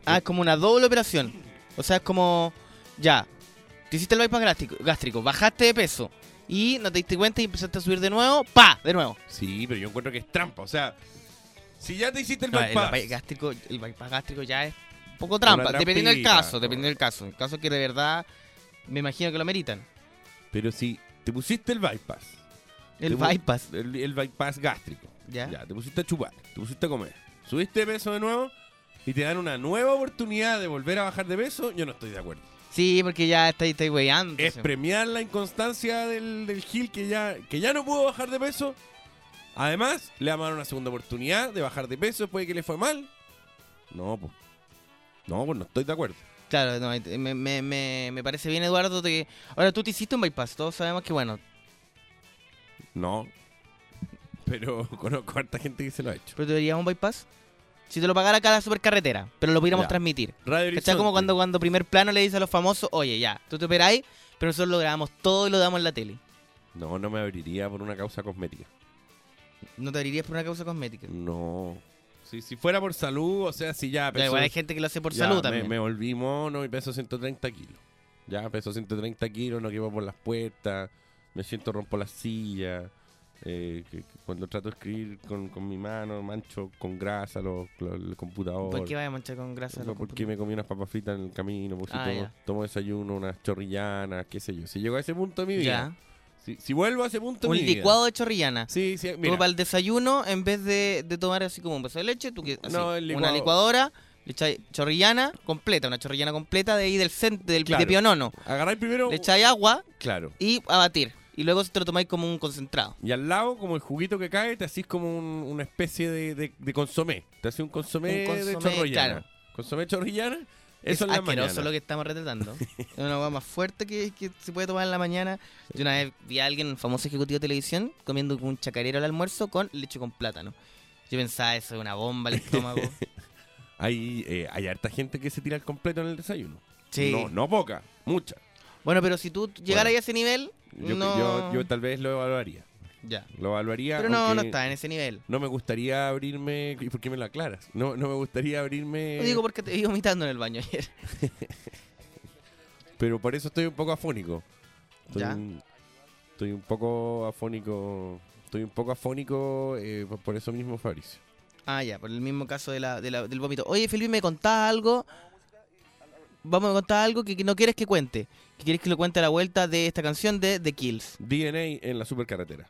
Ah, es como una doble operación. O sea, es como. Ya. te hiciste el bypass gástrico, gástrico, bajaste de peso y no te diste cuenta y empezaste a subir de nuevo, ¡pa! De nuevo. Sí, pero yo encuentro que es trampa. O sea, si ya te hiciste el No, el, bypass. bypass gástrico, el bypass gástrico ya es poco trampa, Una dependiendo del trampita. caso, dependiendo del caso. En caso que de verdad me imagino que lo meritan. Pero si te pusiste el bypass. El bypass. El, el bypass gástrico. ¿Ya? te pusiste a chupar, te pusiste a comer. Subiste de peso de nuevo y te dan una nueva oportunidad de volver a bajar de peso, yo no estoy de acuerdo. Sí, porque ya estáis estáis weyando. Es premiar la inconstancia del, del Gil que ya, que ya no pudo bajar de peso. Además, le vamos a dar una segunda oportunidad de bajar de peso después de que le fue mal. No, pues. No, pues no estoy de acuerdo. Claro, no, me, me, me, me parece bien, Eduardo. de que- Ahora, tú te hiciste un bypass. Todos sabemos que, bueno, No. Pero [LAUGHS] conozco a harta gente que se lo ha hecho. pero te darías un bypass. Si te lo pagara cada supercarretera, pero lo pudiéramos Ya. transmitir. Radio. Horizonte. Como cuando, cuando primer plano le dice a los famosos, oye, ya, tú te operáis, pero nosotros lo grabamos todo y lo damos en la tele. No, no me abriría por una causa cosmética. ¿No te abrirías por una causa cosmética? No. Si, si fuera por salud, o sea, si ya Ya, peso- igual hay gente que lo hace por ya, salud me- también. Me, volví mono y peso 130 kilos. Ya, peso 130 kilos, no quepo por las puertas, me siento rompo la silla. eh, que- que cuando trato de escribir con, con mi mano, mancho con grasa los, los- el computador. ¿Por qué vas a manchar con grasa? No, los porque me comí unas papas fritas en el camino, pues si Ah, tomo, ya. tomo desayuno, unas chorrillanas, qué sé yo. Si llego a ese punto de mi vida, Ya. Si, si vuelvo a ese punto Un vida- licuado de chorrillana. Sí, sí, Tú mira. para el desayuno, en vez de, de tomar así como un vaso de leche, tú que así, No, una licuado- licuadora, le echáis chorrillana completa, una chorrillana completa de ahí del centro, del Claro. de Pionono. Agarráis primero. Le echáis agua Claro. y a batir. Y luego te lo tomáis como un concentrado. Y al lado, como el juguito que cae, te hacís como un- una especie de, de, de consomé. Te haces un consomé, Un de chorrillana. claro. Consomé chorrillana, Es eso en la asqueroso mañana. lo que estamos retratando. [LAUGHS] es una agua más fuerte que, que se puede tomar en la mañana. Yo una vez vi a alguien, un famoso ejecutivo de televisión, comiendo un chacarero al almuerzo con leche con plátano. Yo pensaba, eso es una bomba al estómago. [LAUGHS] Hay, eh, hay harta gente que se tira el completo en el desayuno. Sí. No, no poca, mucha. bueno, pero si tú llegaras a ese nivel, Yo, no... yo, yo tal vez lo evaluaría. Ya. Lo evaluaría. Pero no, no está en ese nivel. No me gustaría abrirme. ¿Y por qué me lo aclaras? No, no me gustaría abrirme. Lo digo porque te vi vomitando en el baño ayer. [LAUGHS] Pero por eso estoy un poco afónico. Estoy, Ya. un, estoy un poco afónico. Estoy un poco afónico eh, por- eso mismo, Fabricio. Ah, ya, por el mismo caso de la, de la- del vómito. Oye, Felipe, me contás algo. Vamos a contar algo que, que no quieres que cuente. Que quieres que lo cuente a la vuelta de esta canción de The Kills. DNA en la supercarretera.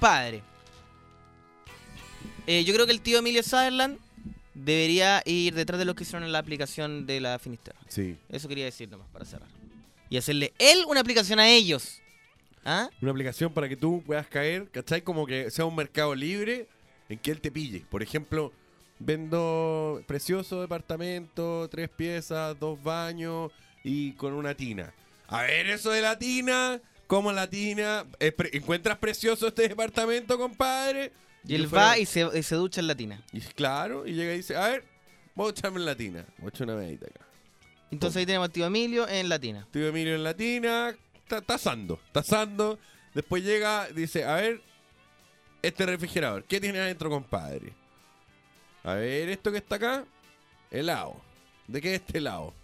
Compadre. Eh, yo creo que el tío Emilio Sutherland debería ir detrás de los que hicieron la aplicación de la Finisterra. Sí. Eso quería decir nomás, para cerrar. Y hacerle él una aplicación a ellos. ¿Ah? Una aplicación para que tú puedas caer, ¿cachai? Como que sea un mercado libre en que él te pille. Por ejemplo, vendo precioso departamento, tres piezas, dos baños y con una tina. A ver, eso de la tina, ¿cómo la tina? Eh, pre- ¿Encuentras precioso este departamento, compadre? Y él va y se, y se ducha en la tina. Y claro, y llega y dice, a ver, voy a echarme en la tina. Voy a echar una medita acá. Entonces ahí tenemos al tío Emilio en la tina. Tío Emilio en la tina, ta- tasando, tasando. Después llega, dice, a ver, este refrigerador, ¿qué tiene adentro, compadre? A ver, esto que está acá, helado. ¿De qué es este helado?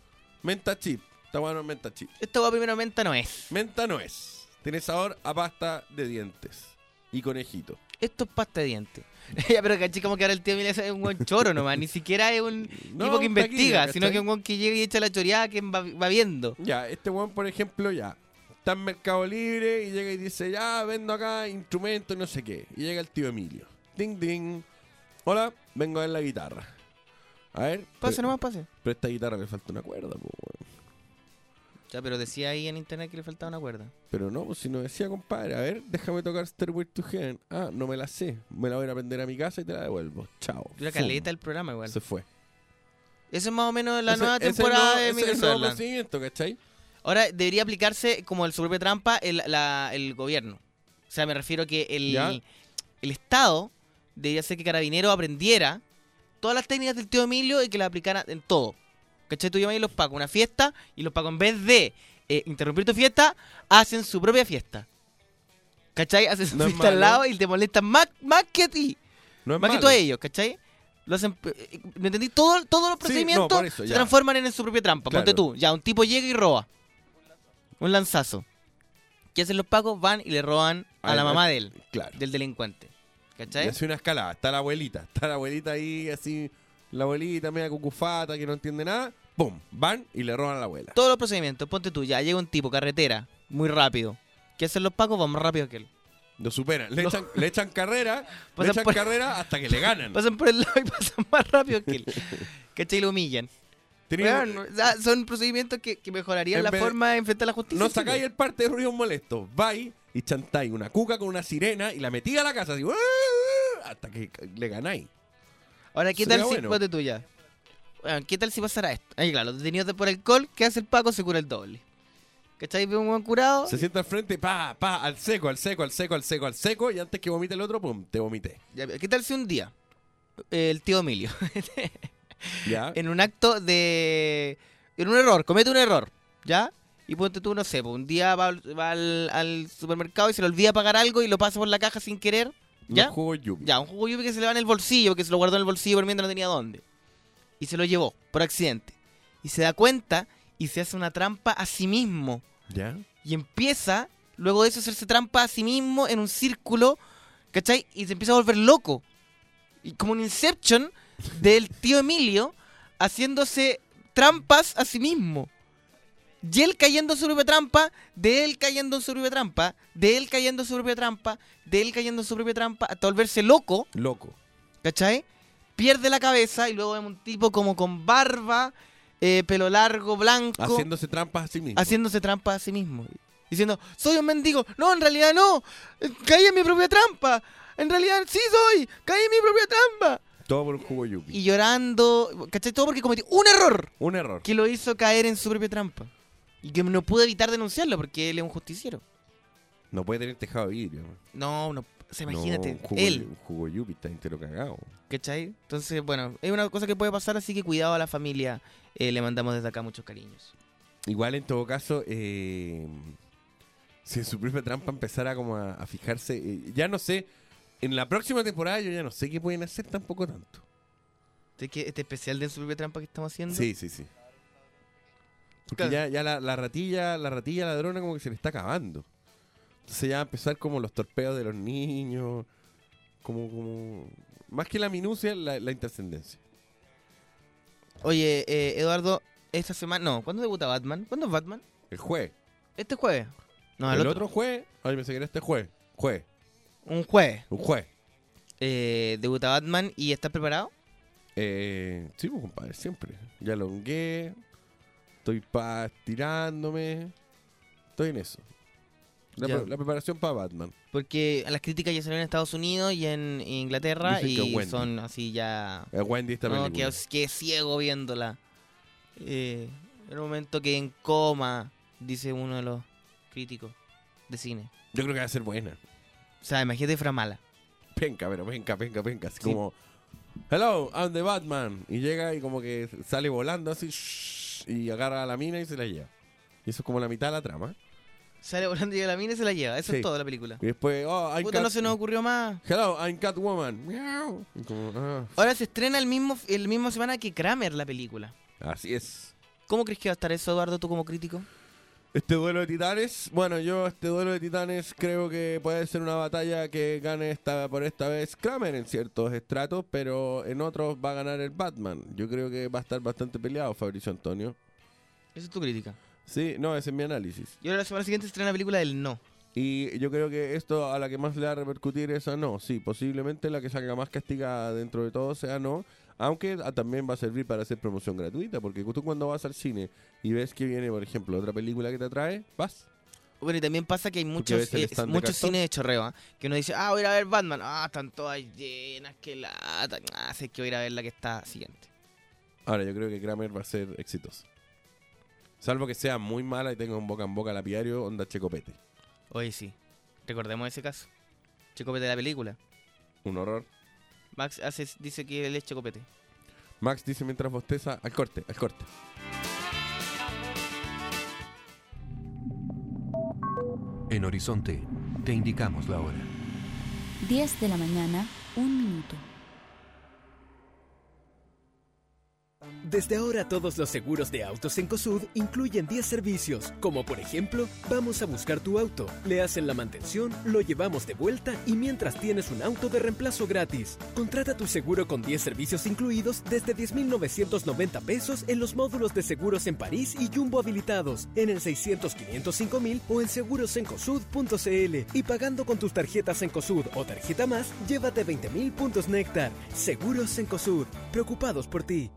Menta chip. Está bueno menta chip. Esto va primero menta no es. Menta no es. Tiene sabor a pasta de dientes. Y conejito. Esto es pasta de dientes. [LAUGHS] ya, pero caché como que ahora el tío Emilio es un buen choro nomás. Ni siquiera es un No, tipo que taquilla, investiga, sino que es un buen que llega y echa la choreada que va, va viendo. Ya, este weón, por ejemplo, ya. Está en Mercado Libre y llega y dice, ya, vendo acá instrumentos, no sé qué. Y llega el tío Emilio. Ding, ding. Hola, vengo a ver la guitarra. A ver. Pase pero- nomás, pase. Pero esta guitarra le falta una cuerda, weón. Ya, pero decía ahí en internet que le faltaba una cuerda. Pero no, pues si no decía, compadre, a ver, déjame tocar Stairway to Heaven. Ah, no me la sé. Me la voy a a aprender a mi casa y te la devuelvo. Chao. Dura caleta el programa igual. Se fue. Eso es más o menos la Ese- nueva ese temporada de ese es el procedimiento, ¿cachai? Ahora debería aplicarse como el su propia trampa el, la- el gobierno. O sea, me refiero que el, el Estado debería hacer que Carabinero aprendiera todas las técnicas del tío Emilio y que las aplicara en todo. ¿Cachai? Tú llamas a los pacos una fiesta y los pacos en vez de eh, interrumpir tu fiesta, hacen su propia fiesta. ¿Cachai? Hacen su No es fiesta al lado y te molestan más, más que a ti. No es más que tú a ellos, ¿cachai? Lo hacen, eh, ¿Me entendí? Todo, todos los Sí, no, procedimientos eso, se transforman en su propia trampa. Claro. Ponte tú, ya, un tipo llega y roba. Un lanzazo. ¿Qué hacen los pacos? Van y le roban a la mamá de él, Claro. del delincuente. Y ¿Cachai? hace una escalada. Está la abuelita. Está la abuelita ahí, así. La abuelita media cucufata que no entiende nada. ¡Pum! Van y le roban a la abuela. Todos los procedimientos, ponte tú, ya llega un tipo, carretera, muy rápido. ¿Qué hacen los pacos? Van más rápido que él. Lo superan. Le, No. echan, le echan carrera. [LAUGHS] le Pasan echan por- carrera hasta que le ganan. [LAUGHS] Pasan por el lado y pasan más rápido que él. [LAUGHS] ¿Cachai? Lo humillan. Son procedimientos que, que mejorarían En la forma de enfrentar la justicia. no sacáis el parte de ruidos molestos. Vais y chantáis una cuca con una sirena y la metí a la casa así. "Uh, uh", Hasta que le ganáis. Ahora, ¿qué Sería tal si, bueno. ponte tú ya? Weón, ¿qué tal si pasara esto? Ahí, claro, los detenidos de por alcohol, ¿qué hace el Paco? Se cura el doble. ¿Cachai? Ve un buen curado. Se sienta al frente, pa, pa, al seco, al seco, al seco, al seco, al seco. Y antes que vomite el otro, pum, te vomité. Ya, ¿Qué tal si un día eh, el tío Emilio, [LAUGHS] ¿Ya? en un acto de. en un error, comete un error, ¿ya? Y ponte tú, no sé, pues, un día va, al- va al, al supermercado y se le olvida pagar algo y lo pasa por la caja sin querer, ¿ya? Los jugos yupi. Ya, un jugo yupi que se le va en el bolsillo, que se lo guardó en el bolsillo por mientras no tenía dónde. Y se lo llevó, por accidente. Y se da cuenta y se hace una trampa a sí mismo. ¿Ya? Y empieza, luego de eso, a hacerse trampa a sí mismo en un círculo, ¿cachai? Y se empieza a volver loco. Y como un Inception del tío Emilio haciéndose trampas a sí mismo. Y él cayendo en su propia trampa, de él cayendo en su propia trampa, de él cayendo en su propia trampa, de él cayendo en su propia trampa, hasta volverse loco, Loco. ¿cachai? Pierde la cabeza y luego vemos un tipo como con barba, eh, pelo largo, blanco Haciéndose trampas a sí mismo. haciéndose trampa a sí mismo. Diciendo, soy un mendigo. No, en realidad no. Eh, Caí en mi propia trampa. En realidad sí soy. Caí en mi propia trampa. Todo por un jugo yupi. Y llorando. ¿Cachai? Todo porque cometió un error Un error. que lo hizo caer en su propia trampa. Y que no pudo evitar denunciarlo porque él es un justiciero. No puede tener tejado de vidrio. No, no. O sea, imagínate, No, un jugo, él. Yupi está entero cagado. ¿Cachai? Entonces, bueno, es una cosa que puede pasar, así que cuidado a la familia. Eh, le mandamos desde acá muchos cariños. Igual en todo caso, eh, si en su propia trampa empezara como a, a fijarse, eh, ya no sé, en la próxima temporada yo ya no sé qué pueden hacer tampoco tanto. Este especial de su propia trampa que estamos haciendo. Sí, sí, sí. Porque Claro. ya, ya la, la ratilla, la ratilla ladrona como que se le está acabando. Entonces ya va a empezar como los torpeos de los niños, como, como más que la minucia, la, la intrascendencia. Oye, eh, Eduardo, esta semana. No, ¿cuándo debuta Batman? ¿Cuándo es Batman? El juez. ¿Este jueves? No, el, el, otro, juez, ay, pensé que era este juez. Juez. Un jueves. Un jueves. Eh, debuta Batman y ¿estás preparado? Eh, sí, pues, compadre, siempre. Ya longué. Estoy pa tirándome. Estoy en eso. La, Ya. pre- la preparación para Batman. Porque las críticas ya salieron en Estados Unidos y en Inglaterra Dicen y son así ya... Es Wendy esta No, película. que, que ciego viéndola. Eh, en un momento que en coma, dice uno de los críticos de cine. Yo creo que va a ser buena. O sea, imagínate fuera mala. Penca, pero penca, penca, penca. Así Sí. como, hello, I'm the Batman. Y llega y como que sale volando así, shh, y agarra a la mina y se la lleva. Y eso es como la mitad de la trama. Sale volando y llega la mina y se la lleva. Eso Sí. es todo la película. Y después, oh, I'm Puta, no se nos ocurrió más. Hello, I'm Catwoman. Miau. Y como, ah, Ahora se estrena el mismo, el mismo semana que Kramer la película. así es. ¿Cómo crees que va a estar eso, Eduardo, tú como crítico? Este duelo de titanes, bueno, yo este duelo de titanes creo que puede ser una batalla que gane esta por esta vez Kramer en ciertos estratos, pero en otros va a ganar el Batman. Yo creo que va a estar bastante peleado Fabricio Antonio. Esa es tu crítica. Sí, no, ese es mi análisis. Y ahora la semana siguiente estrena la película del no. Y yo creo que esto a la que más le va a repercutir es a no. Sí, posiblemente la que salga más castigada dentro de todo sea no. Aunque también va a servir para hacer promoción gratuita. Porque tú cuando vas al cine y ves que viene, por ejemplo, otra película que te atrae, vas. Bueno, y también pasa que hay muchos, eh, muchos cines de chorreo, ¿ah? que uno dice, ah, voy a ir a ver Batman. Ah, están todas llenas, que lata. Ah, sé que voy a ir a ver la que está siguiente. Ahora, yo creo que Kramer va a ser exitoso. Salvo que sea muy mala y tenga un boca en boca lapidario, onda checopete. Oye, sí. Recordemos ese caso. Checopete de la película. Un horror. Max hace, dice que él es Checopete. Max dice mientras bosteza, al corte, al corte. En Horizonte, te indicamos la hora. 10 de la mañana, un minuto. Desde ahora todos los seguros de autos en COSUD incluyen 10 servicios, como por ejemplo, vamos a buscar tu auto, le hacen la mantención, lo llevamos de vuelta y mientras tienes un auto de reemplazo gratis. Contrata tu seguro con 10 servicios incluidos desde 10.990 pesos en los módulos de seguros en París y Jumbo habilitados, en el 600 505 mil o en segurosencosud.cl y pagando con tus tarjetas en COSUD o tarjeta más, llévate 20.000 puntos Néctar. Seguros en COSUD, preocupados por ti.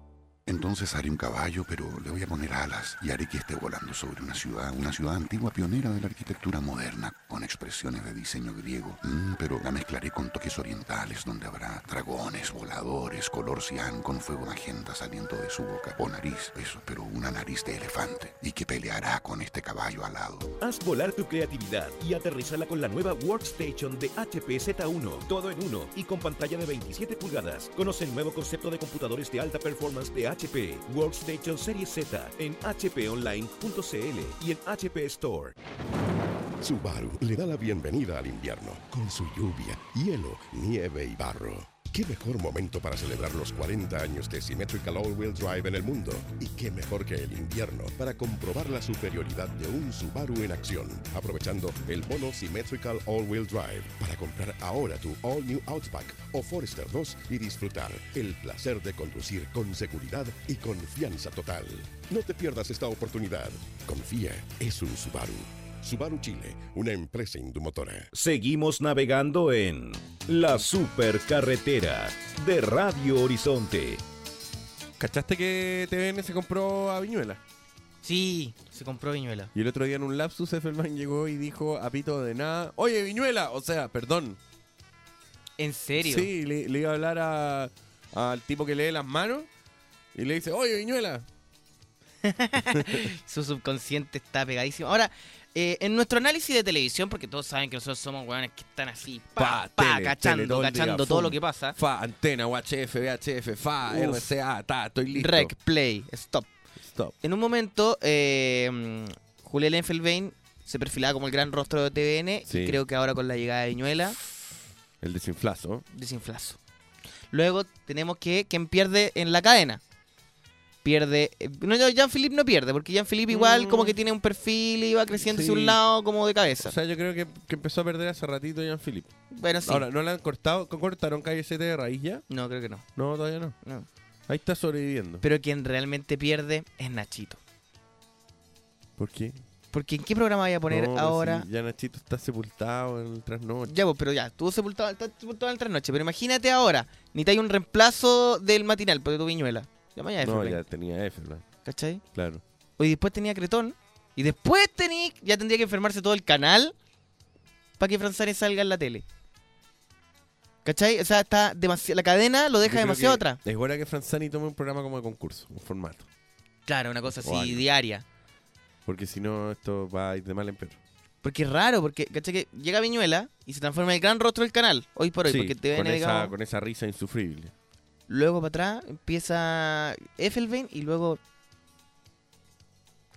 Entonces haré un caballo, pero le voy a poner alas y haré que esté volando sobre una ciudad, una ciudad antigua pionera de la arquitectura moderna, con expresiones de diseño griego. Mm, pero la mezclaré con toques orientales, donde habrá dragones, voladores, color cian con fuego magenta saliendo de su boca, o nariz, eso, pero una nariz de elefante, y que peleará con este caballo alado. Haz volar tu creatividad y aterrizala con la nueva Workstation de HP Z1. Todo en uno y con pantalla de 27 pulgadas. Conoce el nuevo concepto de computadores de alta performance de HP. Workstation Series Z en hponline.cl y en HP Store. Subaru le da la bienvenida al invierno con su lluvia, hielo, nieve y barro. ¿Qué mejor momento para celebrar los 40 años de Symmetrical All-Wheel Drive en el mundo? ¿Y qué mejor que el invierno para comprobar la superioridad de un Subaru en acción? Aprovechando el bono Symmetrical All-Wheel Drive para comprar ahora tu All New Outback o Forester 2 y disfrutar el placer de conducir con seguridad y confianza total. No te pierdas esta oportunidad. Confía, es un Subaru. Subaru Chile, una empresa indumotora. Seguimos navegando en la supercarretera de Radio Horizonte. ¿Cachaste que TVN se compró a Viñuela? Sí, se compró Viñuela. Y el otro día en un lapsus Effelman llegó y dijo a pito de nada, oye Viñuela, o sea, perdón. ¿En serio? Sí, le, le iba a hablar a- al tipo que lee las manos y le dice, oye Viñuela. [LAUGHS] Su subconsciente está pegadísimo. Ahora, eh, en nuestro análisis de televisión, porque todos saben que nosotros somos weones que están así, pa, pa, tele, cachando, tele, todo día, lo que pasa. Fa, antena, UHF, VHF, fa, Uf. RCA, ta, estoy listo. Rec, play, stop. Stop. En un momento, eh, Julián Enfelbein se perfilaba como el gran rostro de TVN Sí. y creo que ahora con la llegada de Viñuela, El desinflazo. desinflazo. Luego tenemos que quien pierde en la cadena. Pierde. eh, No, no, Jean-Philippe no pierde, porque Jean-Philippe igual como que tiene un perfil y va creciendo hacia Mm. Sí. un lado como de cabeza. O sea, yo creo que, que empezó a perder hace ratito Jean Philippe. Bueno, sí. Ahora, ¿no le han cortado? ¿Cortaron calle 7 de raíz ya? No, creo que no. No, todavía no. No. Ahí está sobreviviendo. Pero quien realmente pierde es Nachito. ¿Por qué? Porque ¿en qué programa voy a poner No, pues ahora? si ya Nachito está sepultado en el trasnoche. Ya, pues, pero ya, estuvo sepultado, está sepultado en el trasnoche. Pero imagínate ahora, ni te hay un reemplazo del matinal, porque tu viñuela. No, ya tenía F. ¿Cachai? Claro. Y después tenía Cretón. Y después tenía, ya tendría que enfermarse todo el canal para que Franzani salga en la tele. ¿Cachai? O sea, está demasiado, la cadena lo deja demasiado atrás. Es hora que Franzani tome un programa como de concurso, un formato. Claro, una cosa O así algo. diaria. Porque si no, esto va a ir de mal en peor. Porque es raro, porque ¿cachai? que llega Viñuela y se transforma en el gran rostro del canal, hoy por hoy, Sí, porque te con, ven, esa, digamos, con esa risa insufrible. Luego para atrás empieza Effelbein y luego.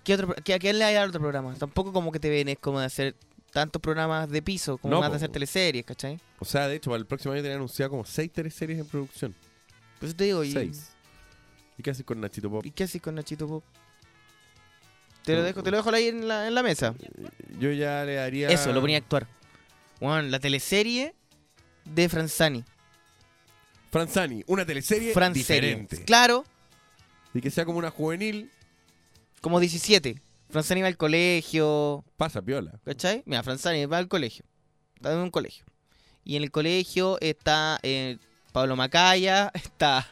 ¿Qué otro, qué- ¿A quién le hay otro programa? Tampoco como que te ven es como de hacer tantos programas de piso, como No, más de hacer teleseries, ¿cachai? O sea, de hecho, para el próximo año tenía anunciado como seis teleseries en producción. Por eso te digo, y, Seis. ¿Y qué haces con Nachito Pop? ¿y qué haces con Nachito Pop? Te lo dejo, te lo dejo ahí en la, en la mesa. Yo ya le daría. Eso, lo ponía a actuar. Bueno, la teleserie de Franzani. Franzani, una teleserie diferente. Claro, Y que sea como una juvenil, como 17. Franzani va al colegio, pasa piola. ¿Cachai? Mira, Franzani va al colegio. Está en un colegio. Y en el colegio está eh, Pablo Macaya, [LAUGHS] está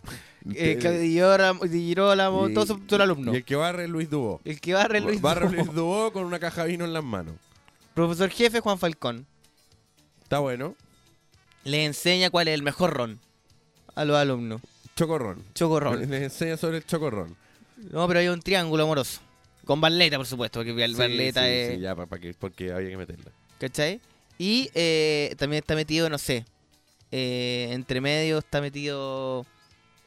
eh, Claudio Di Girolamo, son alumnos. Y el que barre es Luis Dubó. El que barre es Luis Barre Dubó. Luis Dubó con una caja de vino en las manos. Profesor jefe Juan Falcón. Está bueno. Le enseña cuál es el mejor ron a los alumnos. Chocorrón. Chocorrón. Les enseña sobre el chocorrón. No, pero hay un triángulo amoroso. Con Barleta, por supuesto, porque Sí, Barleta sí, es... sí, ya, pa- pa que, porque había que meterla. ¿Cachai? Y eh, también está metido, no sé, eh, entre medio está metido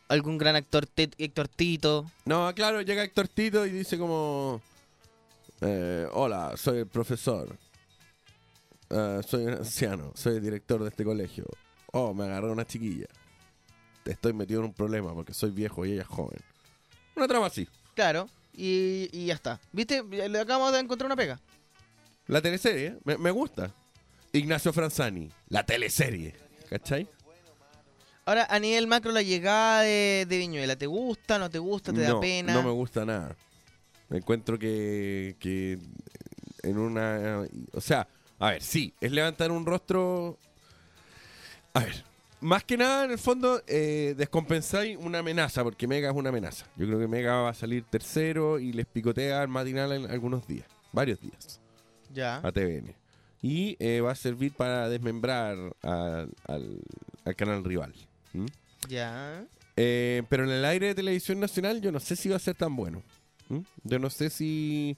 algún gran actor, Héctor Tito. No, claro, llega Héctor Tito y dice como... eh, Hola, soy el profesor. Soy un anciano, soy el director de este colegio. Oh, me agarró una chiquilla. Estoy metido en un problema porque soy viejo y ella es joven. Una trama así. Claro, y, y ya está. ¿Viste? Le acabamos de encontrar una pega. La teleserie, ¿eh? me, me gusta. Ignacio Franzani, la teleserie. ¿Cachai? Ahora, a nivel macro, la llegada de, de Viñuela, ¿te gusta, no te gusta, te da pena? no me gusta nada. Encuentro que, que en una... O sea, a ver, sí, es levantar un rostro... A ver, más que nada, en el fondo, eh, descompensáis una amenaza, porque Mega es una amenaza. Yo creo que Mega va a salir tercero y les picotea al matinal en algunos días, varios días, Ya. a TVN. Y eh, va a servir para desmembrar al, al- al canal rival. Ya. Eh, pero en el aire de televisión nacional yo no sé si va a ser tan bueno. ¿Mm? Yo no sé si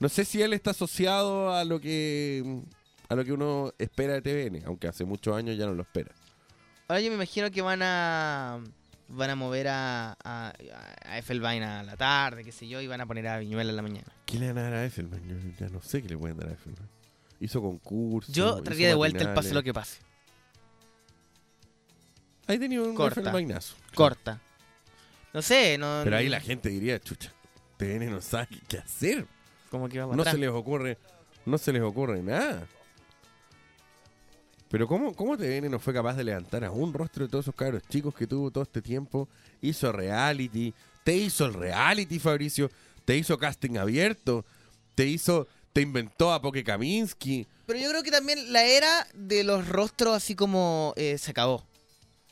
no sé si él está asociado a lo que a lo que uno espera de TVN, aunque hace muchos años ya no lo espera. Ahora yo me imagino que van a van a mover a, a, a Effelbein a la tarde, qué sé yo, y van a poner a Viñuela en la mañana. ¿Qué le van a dar a Effelman? Yo ya no sé qué le pueden dar a Effelman. Hizo concurso. Yo traería de vuelta el pase lo que pase. Ahí tenía un Corta. Corta. No sé, no. Pero ahí la gente diría, chucha, TVN no sabe qué- hacer. Como que va para no atrás. se les ocurre no se les ocurre nada pero cómo cómo TVN no fue capaz de levantar a un rostro de todos esos cabros chicos que tuvo todo este tiempo hizo reality te hizo el reality Fabricio te hizo casting abierto te hizo te inventó a Poke Kaminsky Pero yo creo que también la era de los rostros así como eh, se acabó.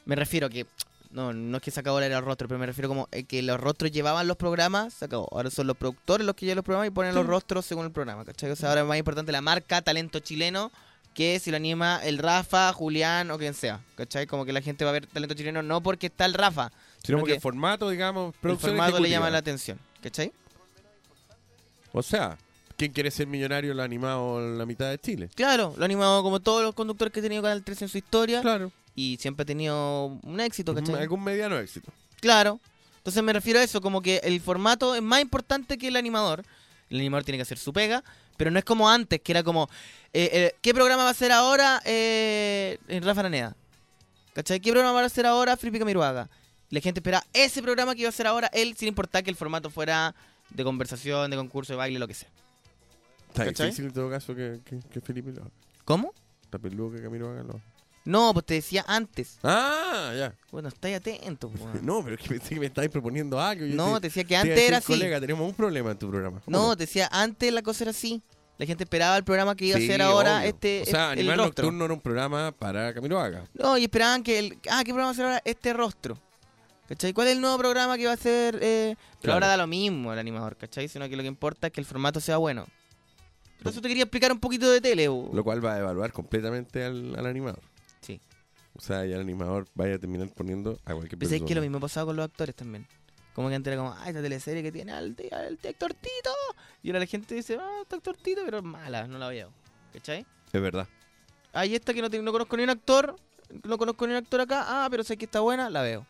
Me refiero a que, no, no es que se acabó la era de los rostros, pero me refiero como eh, que los rostros llevaban los programas, se acabó. Ahora son los productores los que llevan los programas y ponen los rostros según el programa, ¿cachai? O sea, ahora es más importante la marca, talento chileno, que si lo anima el Rafa, Julián o quien sea, ¿cachai? Como que la gente va a ver talento chileno no porque está el Rafa, sino porque que el formato digamos el producción formato le ejecutiva. llama la atención, ¿cachai? o sea quién quiere ser millonario lo ha animado en la mitad de Chile Claro, lo ha animado como todos los conductores que ha tenido Canal 13 en su historia. Claro. Y siempre ha tenido un éxito, ¿cachai? algún mediano éxito Claro. Entonces me refiero a eso, como que el formato es más importante que el animador. El animador tiene que hacer su pega, pero no es como antes, que era como, eh, eh, ¿qué programa va a hacer ahora eh, en Rafa Araneda? ¿Cachai? ¿Qué programa va a hacer ahora Felipe Camiruaga? La gente espera ese programa que iba a hacer ahora él, sin importar que el formato fuera de conversación, de concurso, de baile, lo que sea. Está ¿Cachai? difícil en todo caso que, que, que Felipe lo haga. ¿Cómo? Está peludo que Camilo haga lo haga. No, pues te decía antes. Ah, ya. Bueno, estáis atento. [LAUGHS] No, pero que pensé que me estabais proponiendo algo. Yo No, te decía que antes era así. colega, tenemos un problema en tu programa. ¿Cómo No, te decía, antes la cosa era así. La gente esperaba el programa que iba a ser ahora obvio. este O sea, el Animal rostro. Nocturno era un programa para Camilo Vaga. No, y esperaban que el. Ah, ¿qué programa va a ser ahora? Este rostro. ¿Cachai? ¿Cuál es el nuevo programa que va a ser? eh? Pero Claro. ahora da lo mismo el animador, ¿cachai? Sino que lo que importa es que el formato sea bueno. Por eso te quería explicar un poquito de tele. bo. Lo cual va a evaluar completamente al, al animador. O sea, ya el animador vaya a terminar poniendo a cualquier Pensé persona. que lo mismo pasaba con los actores también. Como que antes era como, ah, esta teleserie que tiene al, al, al actor Tito. Y ahora la gente dice, ah, este actor Tito, pero es mala, no la veo. ¿Cachai? Es verdad. Hay esta que no, no conozco ni un actor, no conozco ni un actor acá, ah, pero sé que está buena, la veo.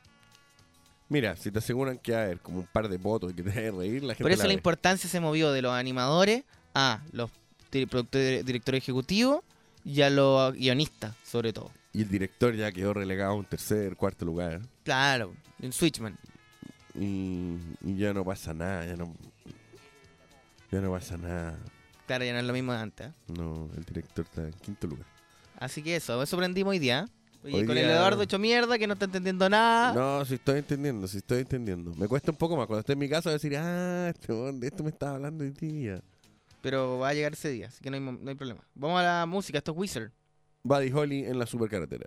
Mira, si te aseguran que va a haber como un par de votos que te a reír, la gente Por eso la la ve. importancia se movió de los animadores a los di- productores, directores ejecutivos y a los guionistas, sobre todo. Y el director ya quedó relegado a un tercer, cuarto lugar. Claro, en Switchman. Y, y ya no pasa nada, ya no... Ya no pasa nada. Claro, ya no es lo mismo de antes. ¿eh? No, el director está en quinto lugar. Así que eso, eso aprendimos hoy día. ¿eh? Oye, Hoy con el Eduardo hecho mierda que no está entendiendo nada. No, si estoy entendiendo, si estoy entendiendo. Me cuesta un poco más cuando estoy en mi casa decir, ah, este de esto me estaba hablando hoy día. Pero va a llegar ese día, así que no hay, mo- no hay problema. Vamos a la música, esto es Wizard. Buddy Holly en la supercarretera.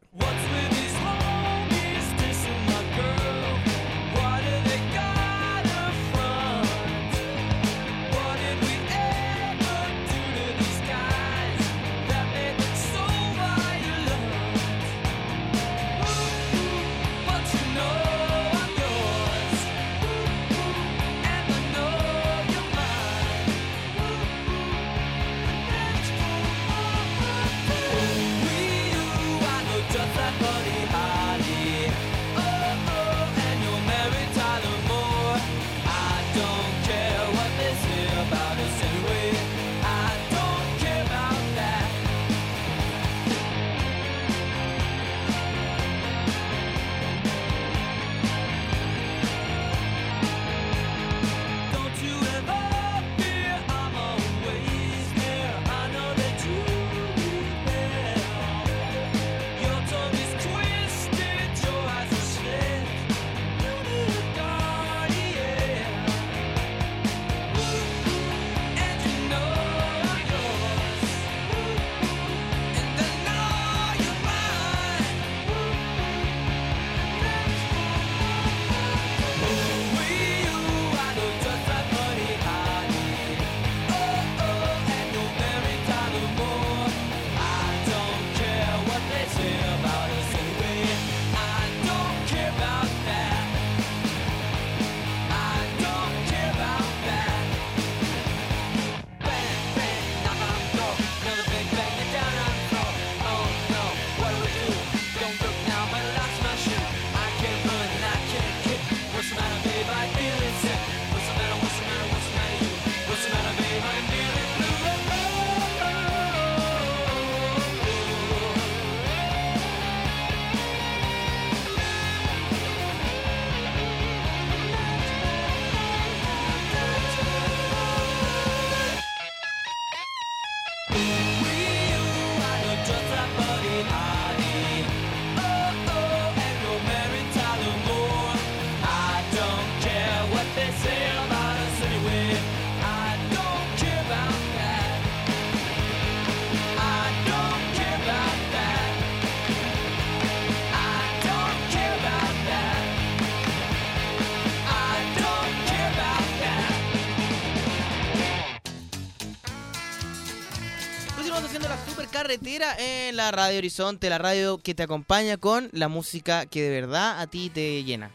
En la Radio Horizonte, la radio que te acompaña con la música que de verdad a ti te llena.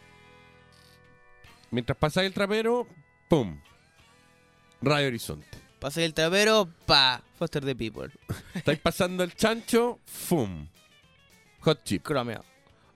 Mientras pasa el trapero, ¡pum! Radio Horizonte. Pasa el trapero, pa, Foster the People. [LAUGHS] Estáis pasando el chancho, ¡fum! Hot chip. Chromeo.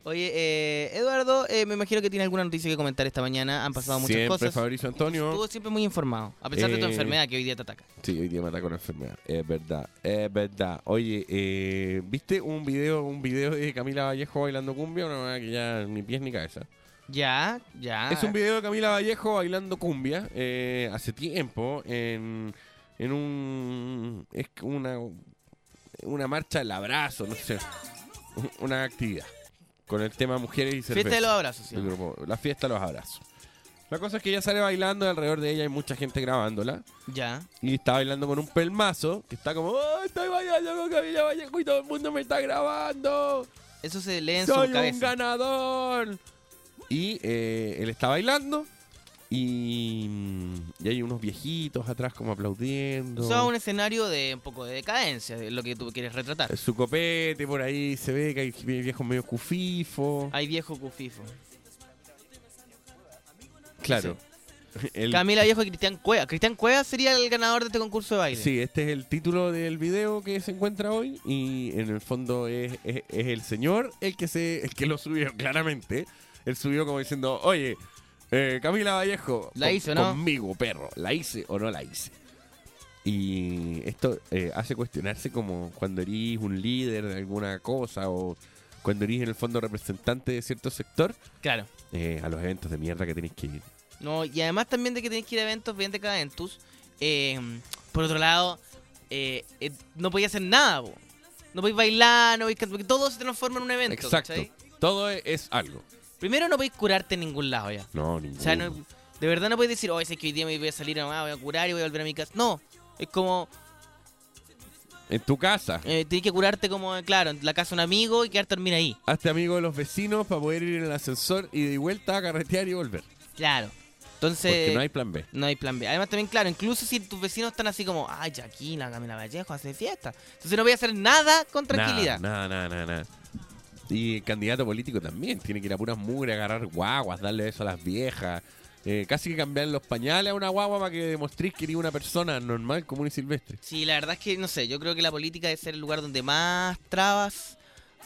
Oye, eh, Eduardo, eh, me imagino que tiene alguna noticia que comentar esta mañana. Han pasado muchas Siempre cosas. Fabricio Antonio. Estuvo siempre muy informado, a pesar de tu Eh, enfermedad que hoy día te ataca. Sí, hoy día me atacó la enfermedad. Es verdad, es verdad. Oye, eh, ¿viste un video un video de Camila Vallejo bailando cumbia? Una manera que ya ni pies ni cabeza. Ya, ya. Es un video de Camila Vallejo bailando cumbia eh, hace tiempo en, en un... Es una, una marcha del abrazo, no sé. Una actividad con el tema mujeres y cerveza. Fiesta de los abrazos, sí. El grupo- la fiesta de los abrazos. La cosa es que ella sale bailando y alrededor de ella hay mucha gente grabándola. Ya. Y está bailando con un pelmazo que está como, ¡Oh, estoy bailando con Camila Vallejo y todo el mundo me está grabando! Eso se lee en ¡Soy su un cabeza. ganador! Y eh, él está bailando y, y hay unos viejitos atrás como aplaudiendo. O sea, un escenario de un poco de decadencia, de lo que tú quieres retratar. Su copete por ahí se ve que hay viejos medio cufifo. Hay viejo cufifo. Claro. [LAUGHS] El- Camila Viejo y Cristian Cueva. Cristian Cueva sería el ganador de este concurso de baile. Sí, este es el título del video que se encuentra hoy y en el fondo es, es- es el señor el que se el que lo subió [LAUGHS] claramente. Él subió como diciendo, oye, eh, Camila Vallejo, La con- hice, ¿no? Conmigo, perro, ¿la hice o no la hice? Y esto eh, hace cuestionarse como cuando eres un líder de alguna cosa o cuando eres en el fondo representante de cierto sector Claro. eh, a los eventos de mierda que tenéis que ir. No, y además también de que tenéis que ir a eventos bien decadentus. Eh, por otro lado, eh, eh, no podéis hacer nada, po. No podéis bailar, no podéis cantar, porque todo se transforma en un evento. Exacto. ¿cachai? Todo es algo. Primero no podéis curarte en ningún lado ya. No, ninguno. O sea, no- de verdad no podéis decir, oh, es que hoy día me voy a salir, nomás, voy a curar y voy a volver a mi casa. No, es como, En tu casa. eh, tienes que curarte como, eh, claro, en la casa de un amigo y quedarte a dormir ahí. Hazte amigo de los vecinos para poder ir en el ascensor y de vuelta a carretear y volver. Claro. Entonces... Porque no hay plan B. No hay plan B. Además también, claro, incluso si tus vecinos están así como, ay, aquí la Camila Vallejo hace fiesta. Entonces no voy a hacer nada con tranquilidad. Nada, nada, nada, nada. Y el candidato político también. Tiene que ir a puras mugre, agarrar guaguas, darle eso a las viejas. Eh, casi que cambiar los pañales a una guagua para que demostréis que eres una persona normal, común y silvestre. Sí, la verdad es que, no sé, yo creo que la política debe ser el lugar donde más trabas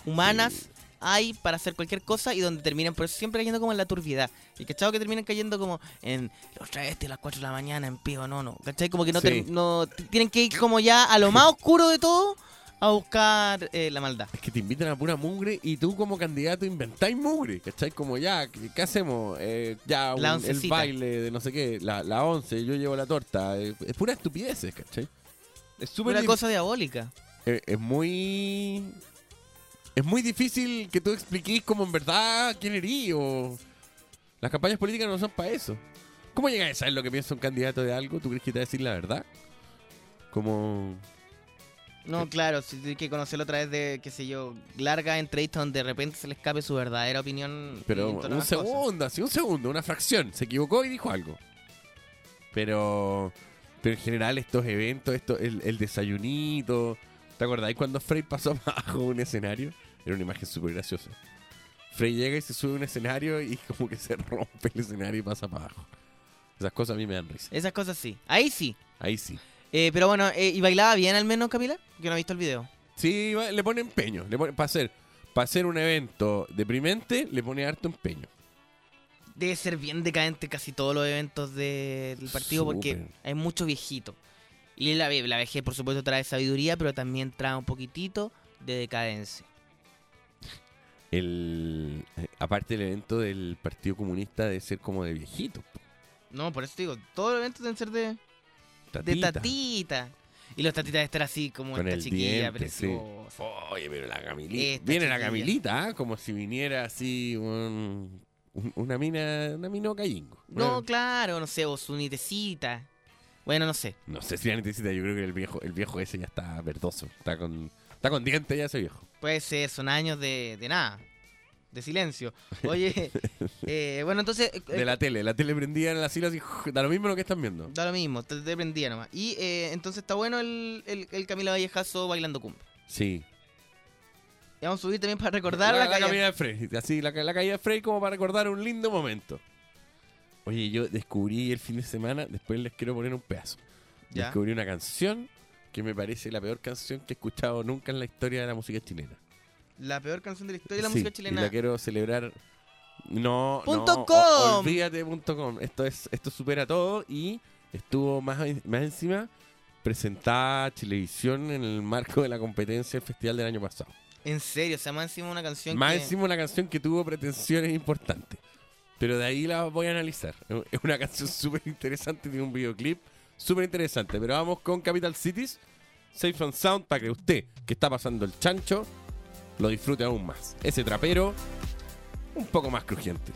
humanas hay para hacer cualquier cosa y donde terminan por eso siempre cayendo como en la turbiedad. Y cachado que terminan cayendo como en los travestis a las 4 de la mañana en pío, no, no. ¿Cachai? Como que no, Sí. no tienen que ir como ya a lo más oscuro de todo a buscar eh, la maldad. Es que te invitan a pura mugre y tú como candidato inventáis mugre, ¿cachai? Como ya, ¿qué, qué hacemos? Eh, ya, un- el baile de no sé qué, la, la once, yo llevo la torta. eh, es pura estupideces, ¿cachai? Es súper Una cosa diabólica. eh, es muy. Es muy difícil que tú expliquís como en verdad quién eres o. Las campañas políticas no son para eso. ¿Cómo llegas a saber lo que piensa un candidato de algo? ¿Tú crees que te va a decir la verdad? Como. No, claro, si tienes que conocerlo a través de, qué sé yo, largas entrevistas donde de repente se le escape su verdadera opinión. Pero un segundo, así un segundo, una fracción. Se equivocó y dijo algo. Pero. Pero en general, estos eventos, esto, el, el desayunito. ¿Te acordáis cuando Frey pasó [LAUGHS] bajo un escenario? Era una imagen súper graciosa. Frey llega y se sube a un escenario y [LAUGHS] como que se rompe el escenario y pasa para abajo. Esas cosas a mí me dan risa. Esas cosas sí. Ahí sí. Ahí sí. Eh, pero bueno, eh, ¿y bailaba bien al menos, Camila? Que no he visto el video. Sí, le pone empeño. Le pone, para, hacer, para hacer un evento deprimente, le pone harto empeño. Debe ser bien decadente casi todos los eventos de- del partido porque hay mucho viejito. Y la, la vejez, por supuesto, trae sabiduría, pero también trae un poquitito de decadencia. El, eh, aparte el evento del Partido Comunista de ser como de viejito. No, por eso te digo, todos los eventos deben ser de, de Tatita. Y los tatitas deben estar así como Con esta el chiquilla diente, sí. preciosa. Oye, pero la Camilita. Esta Viene la. Camilita, ¿ah? como si viniera así un- un- una mina, una mina callingo. No, claro, no sé, o su nitecita. Bueno, no sé. No sé si la necesita, yo creo que el viejo, el viejo ese ya está verdoso. Está con, está con dientes ya ese viejo. Puede ser, son años de, de nada. De silencio. [LAUGHS] Oye, eh, bueno, entonces. eh, De la tele, la tele prendida en la sila así, da lo mismo lo que están viendo. Da lo mismo, te, te prendía nomás. Y eh, entonces está bueno el, el, el Camila Vallejazo bailando cumbia. Sí. Y vamos a subir también para recordar la, la, la caída- caída de Frey. Así, la, ca- la caída de Frey como para recordar un lindo momento. Oye, yo descubrí el fin de semana, después les quiero poner un pedazo. Ya. Descubrí una canción que me parece la peor canción que he escuchado nunca en la historia de la música chilena. La peor canción de la historia de la Sí, música Y chilena. la quiero celebrar. No, Punto no, com. o- olvídate de punto com. Esto es, esto supera todo y estuvo más, más encima presentada a televisión en el marco de la competencia del festival del año pasado. En serio, o sea, más encima una canción Más que... encima una canción que tuvo pretensiones importantes. Pero de ahí la voy a analizar. Es una canción [LAUGHS] súper interesante, tiene un videoclip súper interesante. Pero vamos con Capital Cities, Safe and Sound, para que usted, que está pasando el chancho, lo disfrute aún más. Ese trapero, un poco más crujiente.